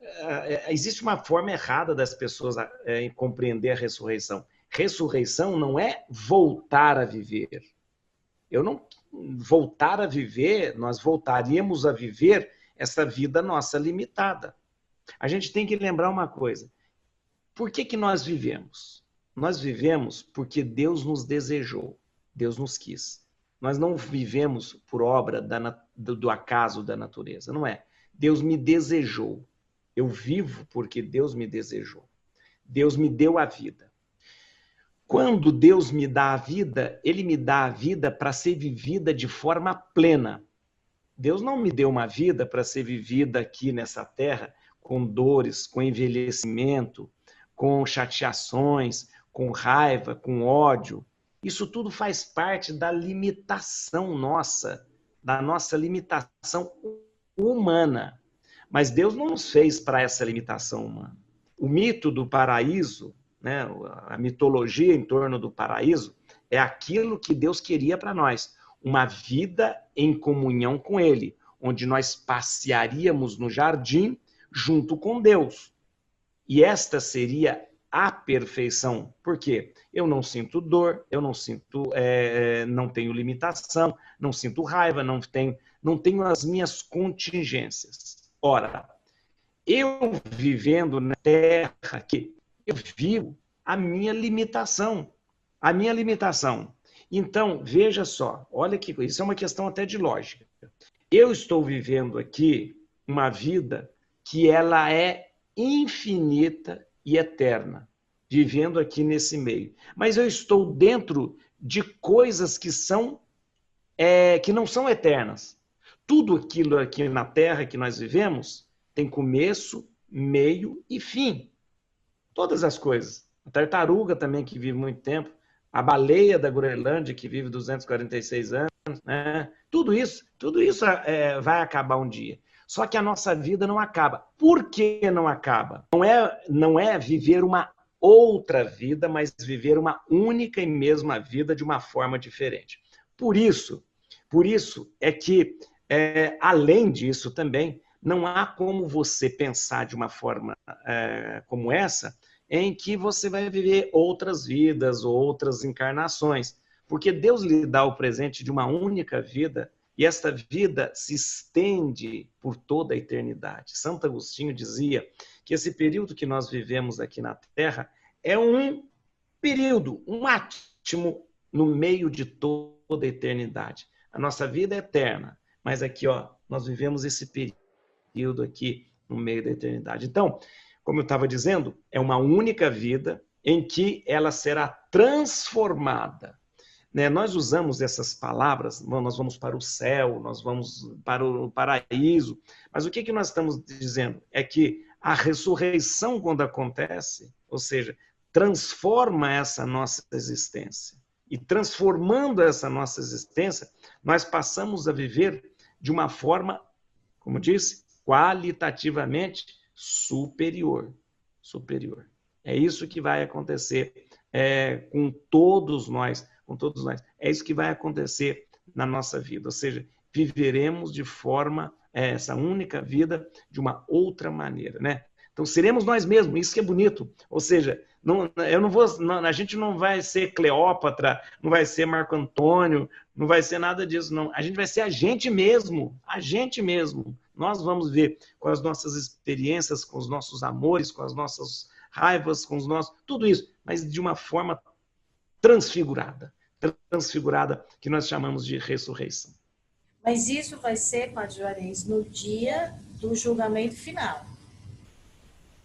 É, é, existe uma forma errada das pessoas é, compreender a ressurreição. Ressurreição não é voltar a viver. Eu não voltar a viver, nós voltaríamos a viver essa vida nossa limitada. A gente tem que lembrar uma coisa. Por que, que nós vivemos? Nós vivemos porque Deus nos desejou, Deus nos quis. Nós não vivemos por obra da, do, do acaso da natureza, não é. Deus me desejou. Eu vivo porque Deus me desejou. Deus me deu a vida. Quando Deus me dá a vida, Ele me dá a vida para ser vivida de forma plena. Deus não me deu uma vida para ser vivida aqui nessa terra com dores, com envelhecimento, com chateações, com raiva, com ódio. Isso tudo faz parte da limitação nossa, da nossa limitação humana. Mas Deus não nos fez para essa limitação humana. O mito do paraíso, né, a mitologia em torno do paraíso, é aquilo que Deus queria para nós: uma vida em comunhão com Ele, onde nós passearíamos no jardim junto com Deus. E esta seria a perfeição. Por quê? Eu não sinto dor, eu não sinto, é, é, não tenho limitação, não sinto raiva, não tenho, não tenho as minhas contingências. Ora, eu vivendo na terra que eu vivo a minha limitação, a minha limitação. Então, veja só, olha que isso é uma questão até de lógica. Eu estou vivendo aqui uma vida que ela é infinita e eterna, vivendo aqui nesse meio. Mas eu estou dentro de coisas que são é, que não são eternas. Tudo aquilo aqui na Terra que nós vivemos tem começo, meio e fim. Todas as coisas. A tartaruga também que vive muito tempo, a baleia da Groenlândia que vive 246 anos, né? Tudo isso, tudo isso é, vai acabar um dia. Só que a nossa vida não acaba. Por que não acaba? Não é, não é viver uma outra vida, mas viver uma única e mesma vida de uma forma diferente. Por isso, por isso é que, é, além disso também, não há como você pensar de uma forma é, como essa, em que você vai viver outras vidas, outras encarnações. Porque Deus lhe dá o presente de uma única vida e esta vida se estende por toda a eternidade. Santo Agostinho dizia que esse período que nós vivemos aqui na Terra é um período, um átimo no meio de toda a eternidade. A nossa vida é eterna, mas aqui, ó, nós vivemos esse período aqui no meio da eternidade. Então, como eu estava dizendo, é uma única vida em que ela será transformada. Né? Nós usamos essas palavras, nós vamos para o céu, nós vamos para o paraíso, mas o que, que nós estamos dizendo? É que a ressurreição, quando acontece, ou seja, transforma essa nossa existência. E transformando essa nossa existência, nós passamos a viver de uma forma, como disse, qualitativamente superior. Superior. É isso que vai acontecer é, com todos nós, com todos nós. É isso que vai acontecer na nossa vida. Ou seja, viveremos de forma é, essa única vida de uma outra maneira, né? Então seremos nós mesmos. Isso que é bonito. Ou seja, não, eu não vou, não, a gente não vai ser Cleópatra, não vai ser Marco Antônio, não vai ser nada disso, não. A gente vai ser a gente mesmo, a gente mesmo. Nós vamos ver com as nossas experiências, com os nossos amores, com as nossas raivas, com os nossos. Tudo isso, mas de uma forma transfigurada transfigurada, que nós chamamos de ressurreição.
Mas isso vai ser, Padre Juarez, no dia do julgamento final.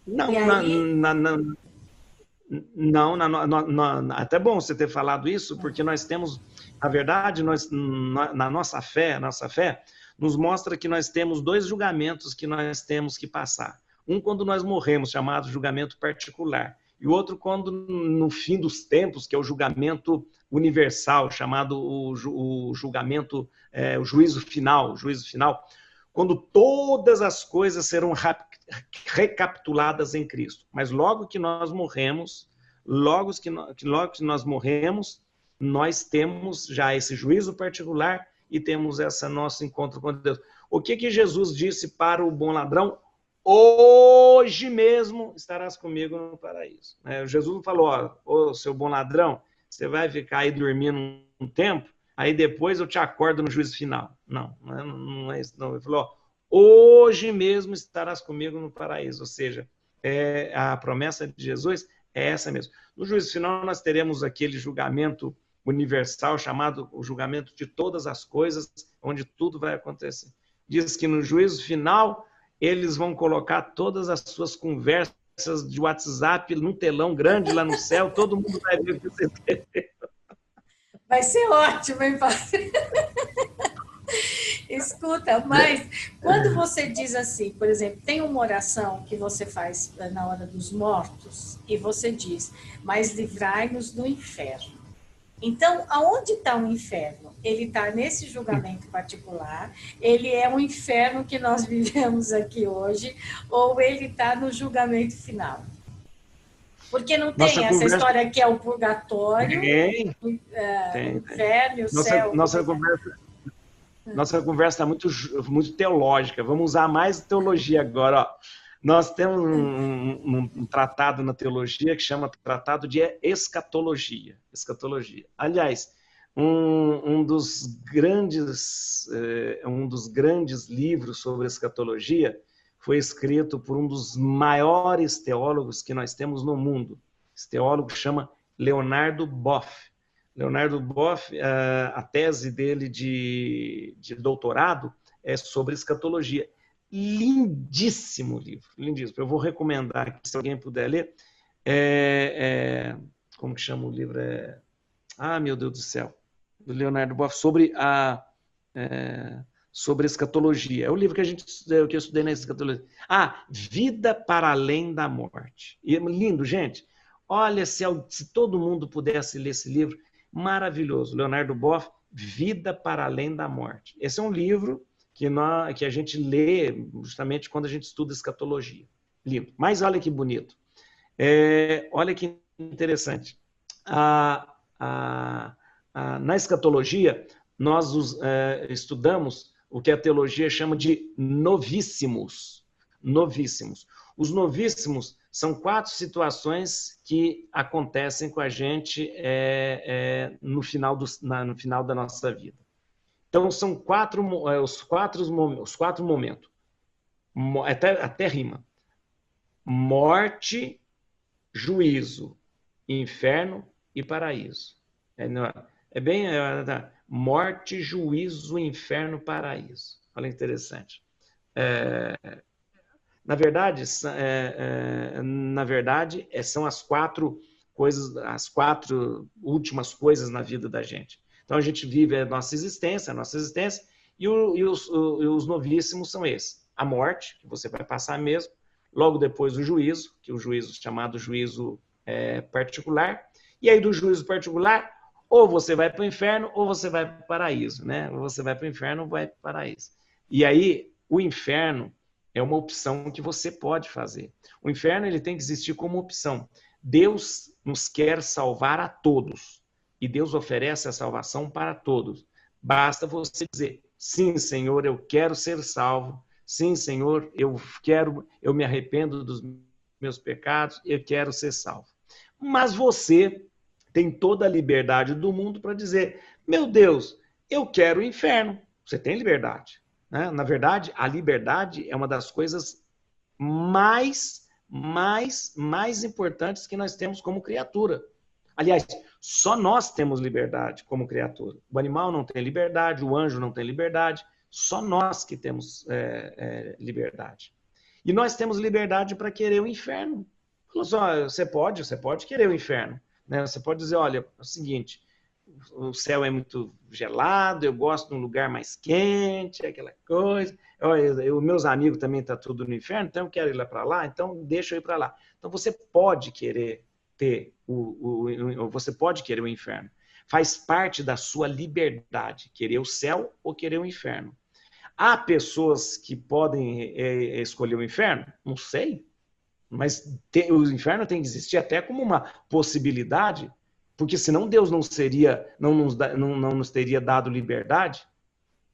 Não, aí... na, na, na, não, na, até bom você ter falado isso, porque nós temos, na verdade, nós, na, nossa fé, nossa fé, nos mostra que nós temos dois julgamentos que nós temos que passar. Um quando nós morremos, chamado julgamento particular, e o outro quando no fim dos tempos, que é o julgamento universal, chamado o, o julgamento, é, o juízo final, o juízo final, quando todas as coisas serão recapituladas em Cristo. Mas logo que nós morremos, logo que, nós, logo que nós morremos, nós temos já esse juízo particular e temos esse nosso encontro com Deus. O que, que Jesus disse para o bom ladrão? Hoje mesmo estarás comigo no paraíso. É, Jesus falou, ó, ô seu bom ladrão, você vai ficar aí dormindo um tempo, aí depois eu te acordo no juízo final. Não, não é, não é isso. Não. Ele falou, ó, hoje mesmo estarás comigo no paraíso. Ou seja, é, a promessa de Jesus é essa mesmo. No juízo final, nós teremos aquele julgamento universal chamado o julgamento de todas as coisas, onde tudo vai acontecer. Diz que no juízo final eles vão colocar todas as suas conversas de WhatsApp num telão grande lá no céu, todo mundo vai ver o que você escreveu.
Vai ser ótimo, hein, padre? Escuta, mas quando você diz assim, por exemplo, tem uma oração que você faz na hora dos mortos e você diz, mas livrai-nos do inferno. Então, aonde está o inferno? Ele está nesse julgamento particular, ele é o inferno que nós vivemos aqui hoje, ou ele está no julgamento final? Porque não tem nossa essa conversa... história que é o purgatório, tem, o, uh, tem, inferno o
nossa,
céu.
Nossa conversa, nossa conversa está muito, muito teológica. Vamos usar mais teologia agora. Ó. Nós temos um, um, um, tratado na teologia que chama Tratado de Escatologia. Escatologia. Aliás, um, um dos grandes eh, um dos grandes livros sobre escatologia foi escrito por um dos maiores teólogos que nós temos no mundo. Esse teólogo chama Leonardo Boff. Leonardo Boff, eh, a tese dele de, de doutorado é sobre escatologia lindíssimo livro, lindíssimo. Eu vou recomendar aqui, se alguém puder ler. É, é, como que chama o livro? É, ah, meu Deus do céu, do Leonardo Boff, sobre a é, sobre escatologia. É o livro que a gente que eu estudei na escatologia. Ah, Vida para além da morte. E é lindo, gente. Olha, se, se todo mundo pudesse ler esse livro, maravilhoso. Leonardo Boff, Vida para além da morte. Esse é um livro que, nós, que a gente lê justamente quando a gente estuda escatologia. Lindo. Mas olha que bonito. É, olha que interessante. A, a, a, na escatologia, nós uh, estudamos o que a teologia chama de novíssimos. Novíssimos. Os novíssimos são quatro situações que acontecem com a gente é, é, no, final do, na, no final da nossa vida. Então, são quatro, é, os, quatro, os quatro momentos. Até, até rima. Morte, juízo, inferno e paraíso. É, é bem. É, tá. morte, juízo, inferno, paraíso. Olha interessante. É, na verdade, é, é, na verdade, são as quatro coisas, as quatro últimas coisas na vida da gente. Então a gente vive a nossa existência, a nossa existência, e, o, e, os, o, e os, novíssimos são esses: a morte, que você vai passar mesmo, logo depois o juízo, que é o juízo chamado juízo é, particular, e aí do juízo particular, ou você vai para o inferno, ou você vai para o paraíso, né? Ou você vai para o inferno, ou vai para o paraíso. E aí o inferno é uma opção que você pode fazer. O inferno ele tem que existir como opção. Deus nos quer salvar a todos e Deus oferece a salvação para todos. Basta você dizer: "Sim, Senhor, eu quero ser salvo. Sim, Senhor, eu quero, eu me arrependo dos meus pecados, eu quero ser salvo". Mas você tem toda a liberdade do mundo para dizer: "Meu Deus, eu quero o inferno". Você tem liberdade. Né? Na verdade, a liberdade é uma das coisas mais, mais, mais importantes que nós temos como criatura. Aliás, só nós temos liberdade como criatura. O animal não tem liberdade, o anjo não tem liberdade, só nós que temos é, é, liberdade. E nós temos liberdade para querer o inferno. Falou assim, você pode, você pode querer o inferno. Né? Você pode dizer, olha, é o seguinte, o céu é muito gelado, eu gosto de um lugar mais quente, aquela coisa. Os meus amigos também estão tá tudo no inferno, então eu quero ir lá para lá, então deixa eu ir para lá. Então você pode querer ter o, o, o, você pode querer o inferno. Faz parte da sua liberdade, querer o céu ou querer o inferno. Há pessoas que podem é, é escolher o inferno? Não sei. Mas tem, o inferno tem que existir até como uma possibilidade porque senão Deus não seria, não nos, não, não nos teria dado liberdade.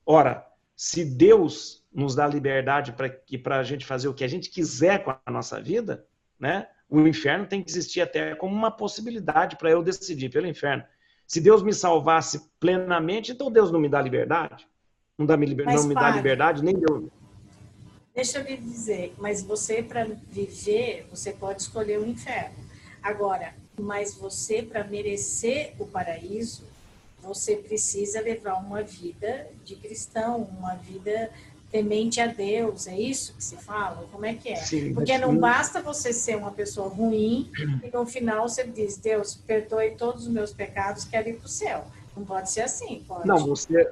Ora, se Deus nos dá liberdade para a gente fazer o que a gente quiser com a nossa vida, né? O inferno tem que existir até como uma possibilidade para eu decidir pelo inferno. Se Deus me salvasse plenamente, então Deus não me dá liberdade. Não, dá, não me dá liberdade, nem Deus.
Deixa eu lhe dizer, mas você, para viver, você pode escolher o inferno. Agora, mas você, para merecer o paraíso, você precisa levar uma vida de cristão, uma vida temente a Deus, é isso que se fala? Como é que é? Sim, Porque não basta você ser uma pessoa ruim e no final você diz, Deus, perdoe todos os meus pecados, quero ir para o céu. Não pode ser assim, pode?
Não, você,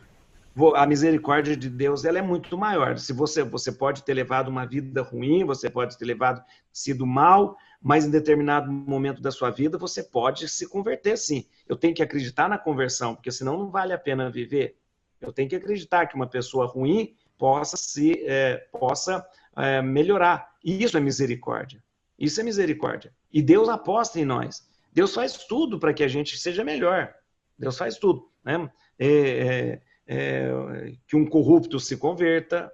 a misericórdia de Deus ela é muito maior. Se você, você pode ter levado uma vida ruim, você pode ter levado sido mal, mas em determinado momento da sua vida você pode se converter sim. Eu tenho que acreditar na conversão, porque senão não vale a pena viver. Eu tenho que acreditar que uma pessoa ruim possa se é, possa é, melhorar. E isso é misericórdia. Isso é misericórdia. E Deus aposta em nós. Deus faz tudo para que a gente seja melhor. Deus faz tudo. Né? É, é, é que um corrupto se converta,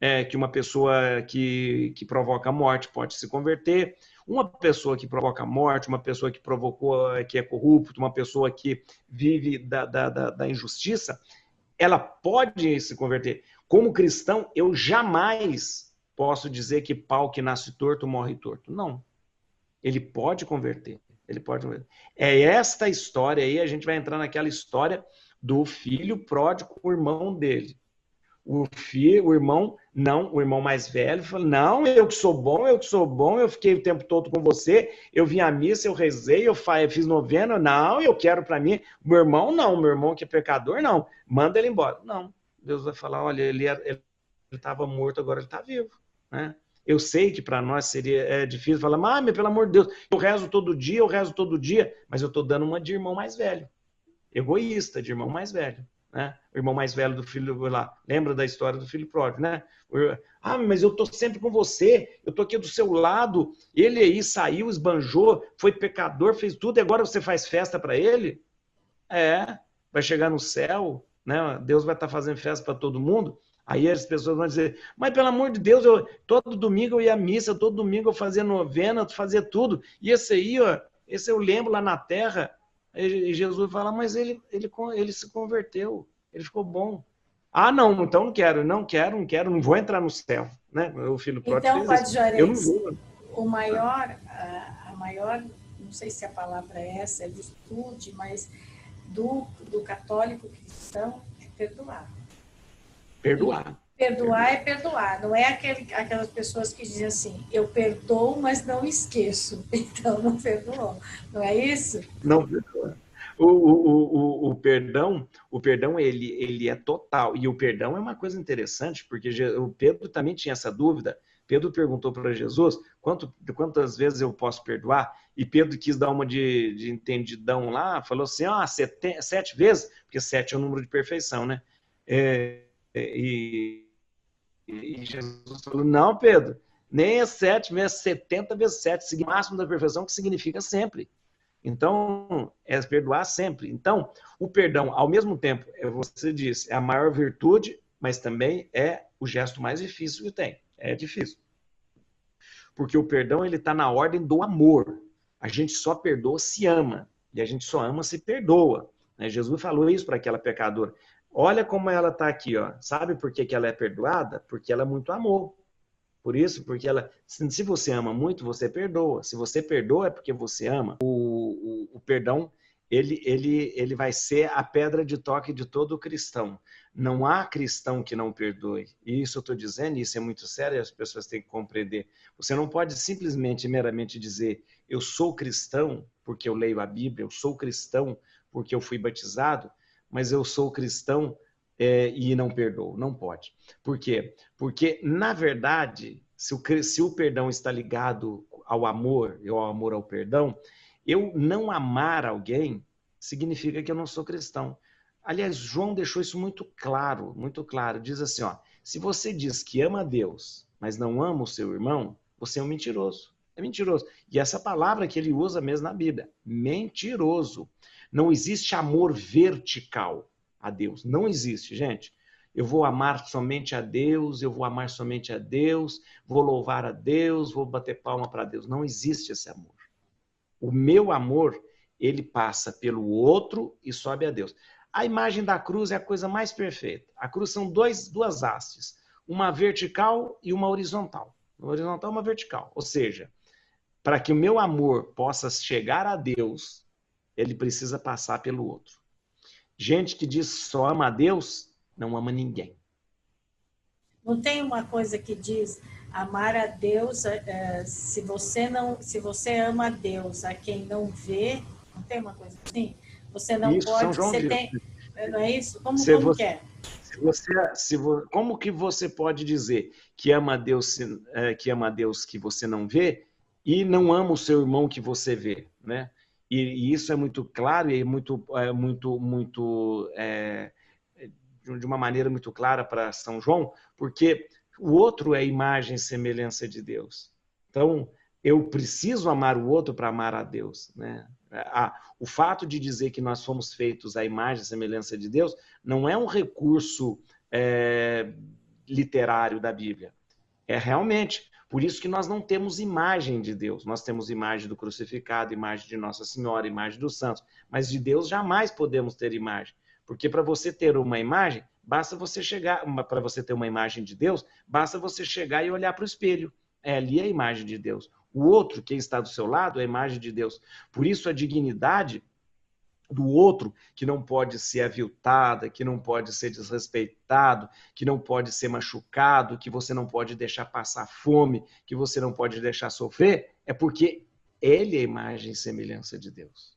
é, que uma pessoa que, que provoca morte pode se converter, uma pessoa que provoca morte, uma pessoa que provocou, que é corrupto, uma pessoa que vive da, da, da, da injustiça, ela pode se converter. Como cristão, eu jamais posso dizer que pau que nasce torto morre torto. Não. Ele pode converter. Ele pode converter. É esta história aí, a gente vai entrar naquela história do filho pródigo, o irmão dele o filho, o irmão, não, o irmão mais velho, falou: Não, eu que sou bom, eu que sou bom, eu fiquei o tempo todo com você, eu vim à missa, eu rezei, eu fiz novena, não, eu quero para mim. Meu irmão, não, meu irmão que é pecador, não, manda ele embora. Não, Deus vai falar: Olha, ele estava morto, agora ele está vivo, né? Eu sei que para nós seria é difícil falar, mas pelo amor de Deus, eu rezo todo dia, eu rezo todo dia, mas eu estou dando uma de irmão mais velho, egoísta, de irmão mais velho né? O irmão mais velho do filho lá. Lembra da história do filho pródigo, né? Ah, mas eu tô sempre com você, eu tô aqui do seu lado. Ele aí saiu, esbanjou, foi pecador, fez tudo, e agora você faz festa para ele? É, vai chegar no céu, né? Deus vai estar fazendo festa para todo mundo. Aí as pessoas vão dizer, mas pelo amor de Deus, eu, todo domingo eu ia à missa, todo domingo eu fazia novena, fazia tudo. E esse aí, ó, esse eu lembro lá na terra. E Jesus fala, mas ele, ele, ele se converteu, ele ficou bom. Ah, não, então não quero, não quero, não quero, não vou entrar no céu. Né? O filho pródigo
então, Padre Juarez, eu não vou. o maior, a maior, não sei se a palavra é essa, é virtude, mas do, do católico cristão é perdoar.
Perdoar.
perdoar é perdoar, não é aquele, aquelas pessoas que dizem assim, eu perdoo, mas não esqueço. Então não perdoou. Não é isso?
Não perdoa. O, o, o, o, perdão, o perdão ele, ele é total. E o perdão é uma coisa interessante, porque o Pedro também tinha essa dúvida. Pedro perguntou para Jesus quanto, quantas vezes eu posso perdoar? E Pedro quis dar uma de, de entendidão lá, falou assim: ah, sete, sete vezes, porque sete é o número de perfeição, né? É, é e, e, Jesus falou: não, Pedro, nem é sete vezes, setenta vezes sete, máximo da perfeição, que significa sempre. Então, é perdoar sempre. Então, o perdão, ao mesmo tempo, é, você disse, é a maior virtude, mas também é o gesto mais difícil que tem. É difícil. Porque o perdão, ele está na ordem do amor. A gente só perdoa se ama. E a gente só ama se perdoa. Né? Jesus falou isso para aquela pecadora. Olha como ela está aqui, ó. Sabe por que, que ela é perdoada? Porque ela muito amou. Por isso, porque ela, se você ama muito, você perdoa. Se você perdoa, é porque você ama. O, o, o perdão, ele, ele, ele vai ser a pedra de toque de todo cristão. Não há cristão que não perdoe. E isso eu estou dizendo, isso é muito sério, as pessoas têm que compreender. Você não pode simplesmente, meramente dizer, eu sou cristão porque eu leio a Bíblia, eu sou cristão porque eu fui batizado, mas eu sou cristão é, e não perdoo. Não pode. Por quê? Porque, na verdade, se o, se o perdão está ligado ao amor, ou ao amor ao perdão, eu não amar alguém significa que eu não sou cristão. Aliás, João deixou isso muito claro, muito claro. Diz assim, ó, se você diz que ama a Deus, mas não ama o seu irmão, você é um mentiroso. É mentiroso. E essa palavra que ele usa mesmo na Bíblia, mentiroso. Não existe amor vertical a Deus. Não existe, gente. Eu vou amar somente a Deus, eu vou amar somente a Deus, vou louvar a Deus, vou bater palma para Deus. Não existe esse amor. O meu amor, ele passa pelo outro e sobe a Deus. A imagem da cruz é a coisa mais perfeita. A cruz são dois, duas hastes, uma vertical e uma horizontal. Uma horizontal e uma vertical. Ou seja, para que o meu amor possa chegar a Deus, ele precisa passar pelo outro. Gente que diz só ama a Deus, não ama ninguém.
Não tem uma coisa que diz amar a Deus, é, se você não, se você ama a Deus, a quem não vê, não tem uma coisa assim? Você não isso, pode, você tem, não é isso? Como, se como você, que é?
Se você, se como que você pode dizer que ama a Deus, é, que ama a Deus que você não vê e não ama o seu irmão que você vê, né? E, e isso é muito claro e é muito, é, muito, muito é, de uma maneira muito clara para São João, porque o outro é imagem e semelhança de Deus. Então, eu preciso amar o outro para amar a Deus. Né? Ah, o fato de dizer que nós somos feitos à imagem e semelhança de Deus não é um recurso é, literário da Bíblia. É realmente. Por isso que nós não temos imagem de Deus. Nós temos imagem do crucificado, imagem de Nossa Senhora, imagem dos santos. Mas de Deus jamais podemos ter imagem. Porque para você ter uma imagem, basta você chegar, para você ter uma imagem de Deus, basta você chegar e olhar para o espelho. É ali a imagem de Deus. O outro, quem está do seu lado, é a imagem de Deus. Por isso a dignidade do outro, que não pode ser aviltada, que não pode ser desrespeitado, que não pode ser machucado, que você não pode deixar passar fome, que você não pode deixar sofrer, é porque ele é a imagem e semelhança de Deus.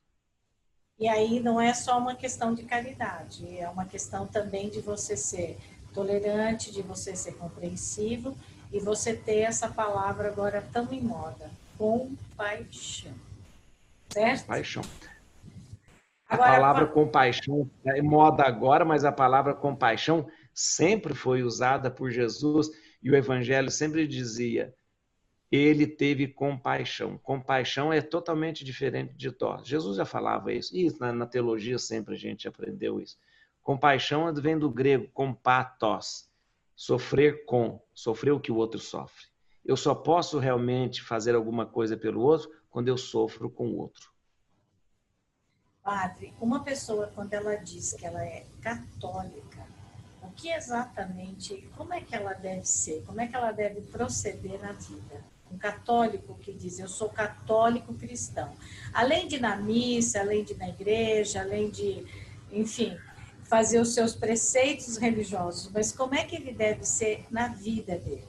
E aí não é só uma questão de caridade, é uma questão também de você ser tolerante, de você ser compreensivo e você ter essa palavra agora tão em moda, compaixão. Certo?
Compaixão. Agora, a palavra compaixão é moda agora, mas a palavra compaixão sempre foi usada por Jesus e o evangelho sempre dizia: ele teve compaixão. Compaixão é totalmente diferente de dó. Jesus já falava isso. E na, na, teologia sempre a gente aprendeu isso. Compaixão vem do grego compatos, sofrer com, sofrer o que o outro sofre. Eu só posso realmente fazer alguma coisa pelo outro quando eu sofro com o outro.
Padre, uma pessoa, quando ela diz que ela é católica, o que exatamente, como é que ela deve ser? Como é que ela deve proceder na vida? Um católico que diz, eu sou católico cristão. Além de ir na missa, além de ir na igreja, além de, enfim, fazer os seus preceitos religiosos, mas como é que ele deve ser na vida dele?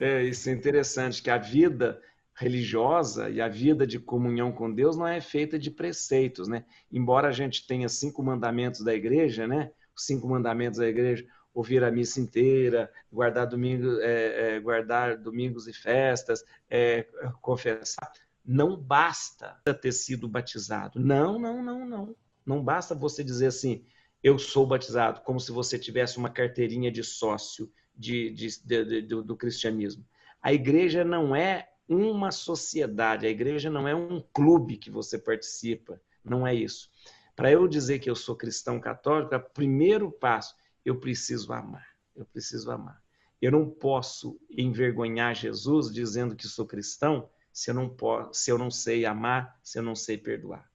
É, isso é interessante, que a vida religiosa e a vida de comunhão com Deus não é feita de preceitos, né? Embora a gente tenha cinco mandamentos da igreja, né? Os cinco mandamentos da igreja, ouvir a missa inteira, guardar, domingo, é, é, guardar domingos e festas, é, confessar. Não basta ter sido batizado. Não, não, não, não. Não basta você dizer assim, eu sou batizado, como se você tivesse uma carteirinha de sócio de, de, de, do, do cristianismo. A igreja não é uma sociedade, a igreja não é um clube que você participa, não é isso. Para eu dizer que eu sou cristão católico, é o primeiro passo, eu preciso amar. Eu preciso amar. Eu não posso envergonhar Jesus dizendo que sou cristão se eu não, posso, se eu não sei amar, se eu não sei perdoar.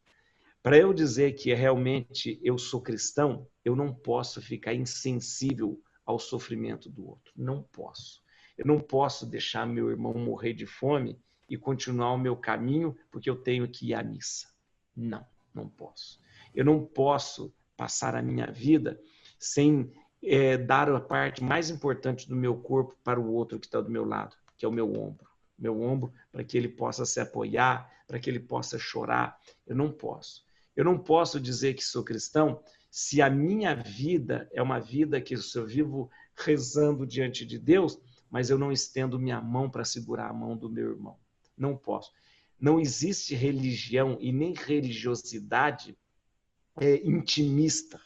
Para eu dizer que realmente eu sou cristão, eu não posso ficar insensível ao sofrimento do outro. Não posso. Eu não posso deixar meu irmão morrer de fome e continuar o meu caminho porque eu tenho que ir à missa. Não, não posso. Eu não posso passar a minha vida sem é, dar a parte mais importante do meu corpo para o outro que está do meu lado, que é o meu ombro. Meu ombro, para que ele possa se apoiar, para que ele possa chorar. Eu não posso. Eu não posso dizer que sou cristão se a minha vida é uma vida que eu vivo rezando diante de Deus, mas eu não estendo minha mão para segurar a mão do meu irmão. Não posso. Não existe religião e nem religiosidade é, intimista,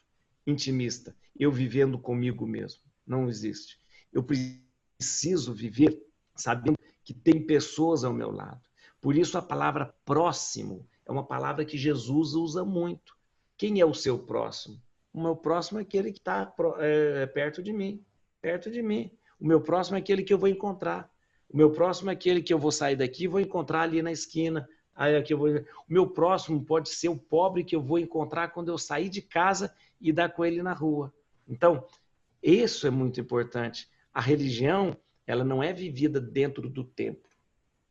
intimista. Eu vivendo comigo mesmo. Não existe. Eu preciso viver sabendo que tem pessoas ao meu lado. Por isso a palavra próximo é uma palavra que Jesus usa muito. Quem é o seu próximo? O meu próximo é aquele que está é, perto de mim. Perto de mim. O meu próximo é aquele que eu vou encontrar. O meu próximo é aquele que eu vou sair daqui e vou encontrar ali na esquina. Aí aqui eu vou... O meu próximo pode ser o pobre que eu vou encontrar quando eu sair de casa e dar com ele na rua. Então, isso é muito importante. A religião, ela não é vivida dentro do templo.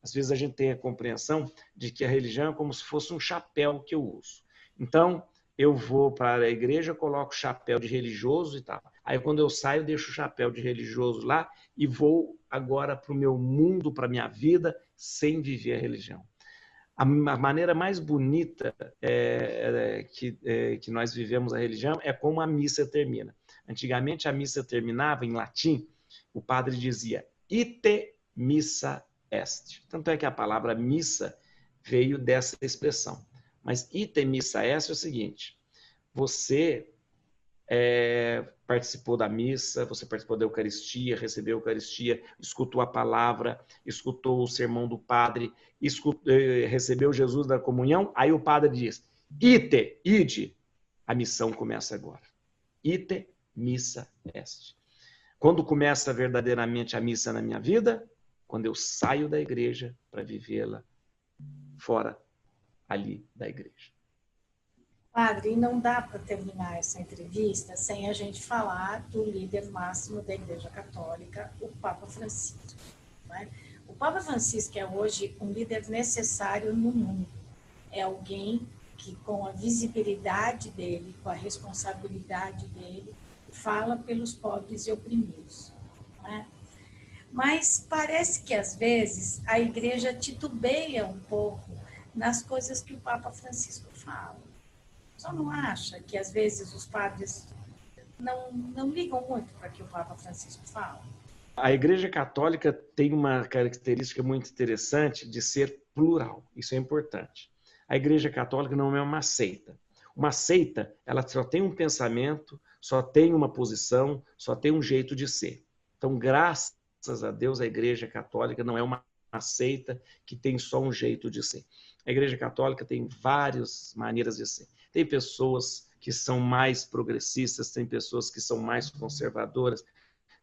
Às vezes a gente tem a compreensão de que a religião é como se fosse um chapéu que eu uso. Então, eu vou para a igreja, coloco o chapéu de religioso e tal. Aí quando eu saio, deixo o chapéu de religioso lá e vou agora para o meu mundo, para a minha vida, sem viver a religião. A maneira mais bonita é, é, que, é, que nós vivemos a religião é como a missa termina. Antigamente a missa terminava em latim, o padre dizia ite missa est. Tanto é que a palavra missa veio dessa expressão. Mas itemissa essa é o seguinte: você é, participou da missa, você participou da Eucaristia, recebeu a Eucaristia, escutou a palavra, escutou o sermão do padre, escutou, eh, recebeu Jesus da comunhão, aí o padre diz: ite, ide, a missão começa agora. Ite, missa est. Quando começa verdadeiramente a missa na minha vida? Quando eu saio da igreja para vivê-la fora ali da igreja.
Padre, não dá para terminar essa entrevista sem a gente falar do líder máximo da Igreja Católica, o Papa Francisco. Né? O Papa Francisco é hoje um líder necessário no mundo. É alguém que, com a visibilidade dele, com a responsabilidade dele, fala pelos pobres e oprimidos. Né? Mas parece que, às vezes, a igreja titubeia um pouco nas coisas que o Papa Francisco fala. Só não acha que às vezes os padres não, não ligam muito para o que o Papa Francisco fala?
A Igreja Católica tem uma característica muito interessante de ser plural. Isso é importante. A Igreja Católica não é uma seita. Uma seita, ela só tem um pensamento, só tem uma posição, só tem um jeito de ser. Então, graças a Deus, a Igreja Católica não é uma seita que tem só um jeito de ser. A Igreja Católica tem várias maneiras de ser. Tem pessoas que são mais progressistas, tem pessoas que são mais conservadoras,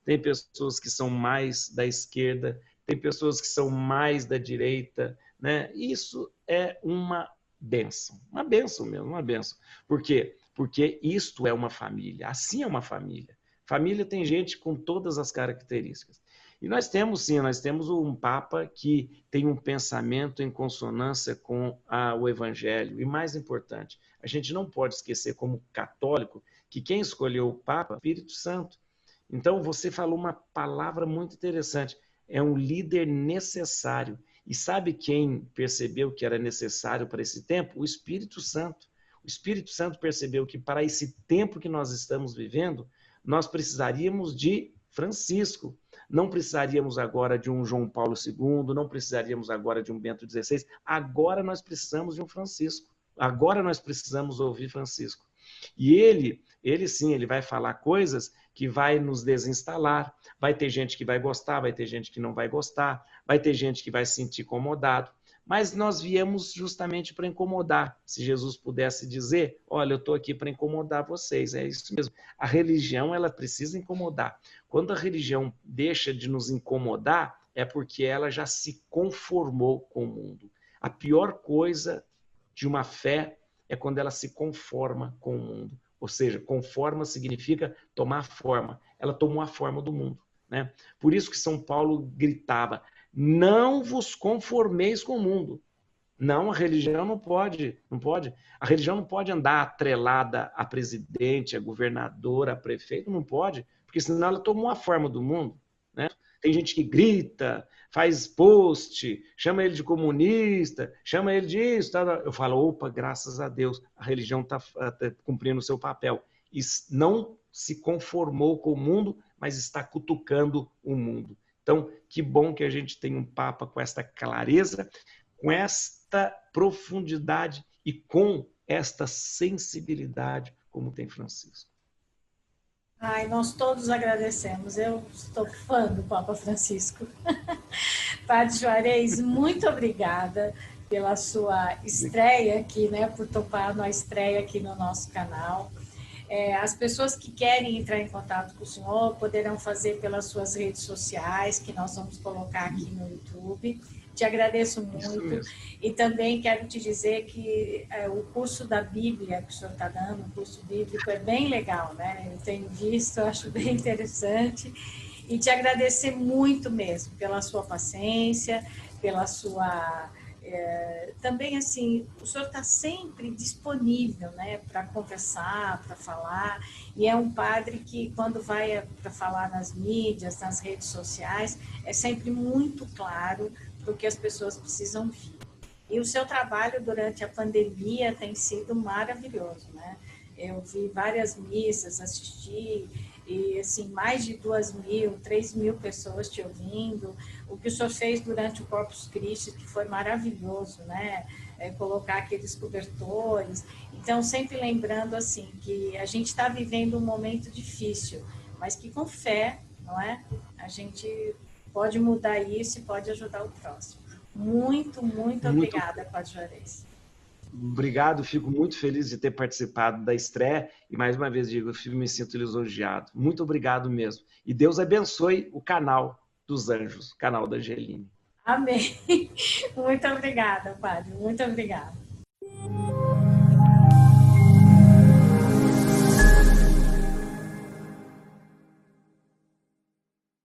tem pessoas que são mais da esquerda, tem pessoas que são mais da direita, né? Isso é uma benção, uma benção mesmo, uma benção. Por quê? Porque isto é uma família, assim é uma família. Família tem gente com todas as características. E nós temos sim, nós temos um Papa que tem um pensamento em consonância com a, o Evangelho. E mais importante, a gente não pode esquecer, como católico, que quem escolheu o Papa é o Espírito Santo. Então, você falou uma palavra muito interessante. É um líder necessário. E sabe quem percebeu que era necessário para esse tempo? O Espírito Santo. O Espírito Santo percebeu que para esse tempo que nós estamos vivendo, nós precisaríamos de Francisco. Não precisaríamos agora de um João Paulo II, não precisaríamos agora de um Bento XVI. Agora nós precisamos de um Francisco. Agora nós precisamos ouvir Francisco. E ele, ele sim, ele vai falar coisas que vai nos desinstalar. Vai ter gente que vai gostar, vai ter gente que não vai gostar, vai ter gente que vai se sentir incomodado mas nós viemos justamente para incomodar. Se Jesus pudesse dizer, olha, eu estou aqui para incomodar vocês, é isso mesmo. A religião, ela precisa incomodar. Quando a religião deixa de nos incomodar, é porque ela já se conformou com o mundo. A pior coisa de uma fé é quando ela se conforma com o mundo. Ou seja, conforma significa tomar forma. Ela tomou a forma do mundo. Né? Por isso que São Paulo gritava: não vos conformeis com o mundo. Não, a religião não pode, não pode. A religião não pode andar atrelada a presidente, a governadora, a prefeito, não pode, porque senão ela tomou a forma do mundo. Tem gente que grita, faz post, chama ele de comunista, chama ele disso. Tá, tá. Eu falo, opa, graças a Deus, a religião está tá cumprindo o seu papel. E não se conformou com o mundo, mas está cutucando o mundo. Então, que bom que a gente tem um Papa com esta clareza, com esta profundidade e com esta sensibilidade, como tem Francisco.
Ai, nós todos agradecemos. Eu estou fã do Papa Francisco. Padre Juarez, muito obrigada pela sua estreia aqui, né? Por topar na estreia aqui no nosso canal. É, as pessoas que querem entrar em contato com o senhor poderão fazer pelas suas redes sociais, que nós vamos colocar aqui no YouTube. Te agradeço muito. E também quero te dizer que é, o curso da Bíblia que o senhor está dando, o curso bíblico, é bem legal, né? Eu tenho visto, eu acho bem interessante. E te agradecer muito mesmo pela sua paciência, pela sua é, também assim, o senhor está sempre disponível, né, para conversar, para falar, e é um padre que quando vai para falar nas mídias, nas redes sociais, é sempre muito claro para o que as pessoas precisam vir. E o seu trabalho durante a pandemia tem sido maravilhoso, né? Eu vi várias missas, assisti, e assim, mais de duas mil, três mil pessoas te ouvindo. O que o senhor fez durante o Corpus Christi, que foi maravilhoso, né? É, colocar aqueles cobertores. Então, sempre lembrando assim que a gente está vivendo um momento difícil, mas que com fé, não é? A gente pode mudar isso e pode ajudar o próximo. Muito, muito, muito obrigada, Padre Juarez.
Obrigado, fico muito feliz de ter participado da estreia e mais uma vez digo, eu me sinto lisonjeado. Muito obrigado mesmo. E Deus abençoe o canal dos anjos, canal da Angeline.
Amém. Muito obrigada, Padre. Muito obrigada.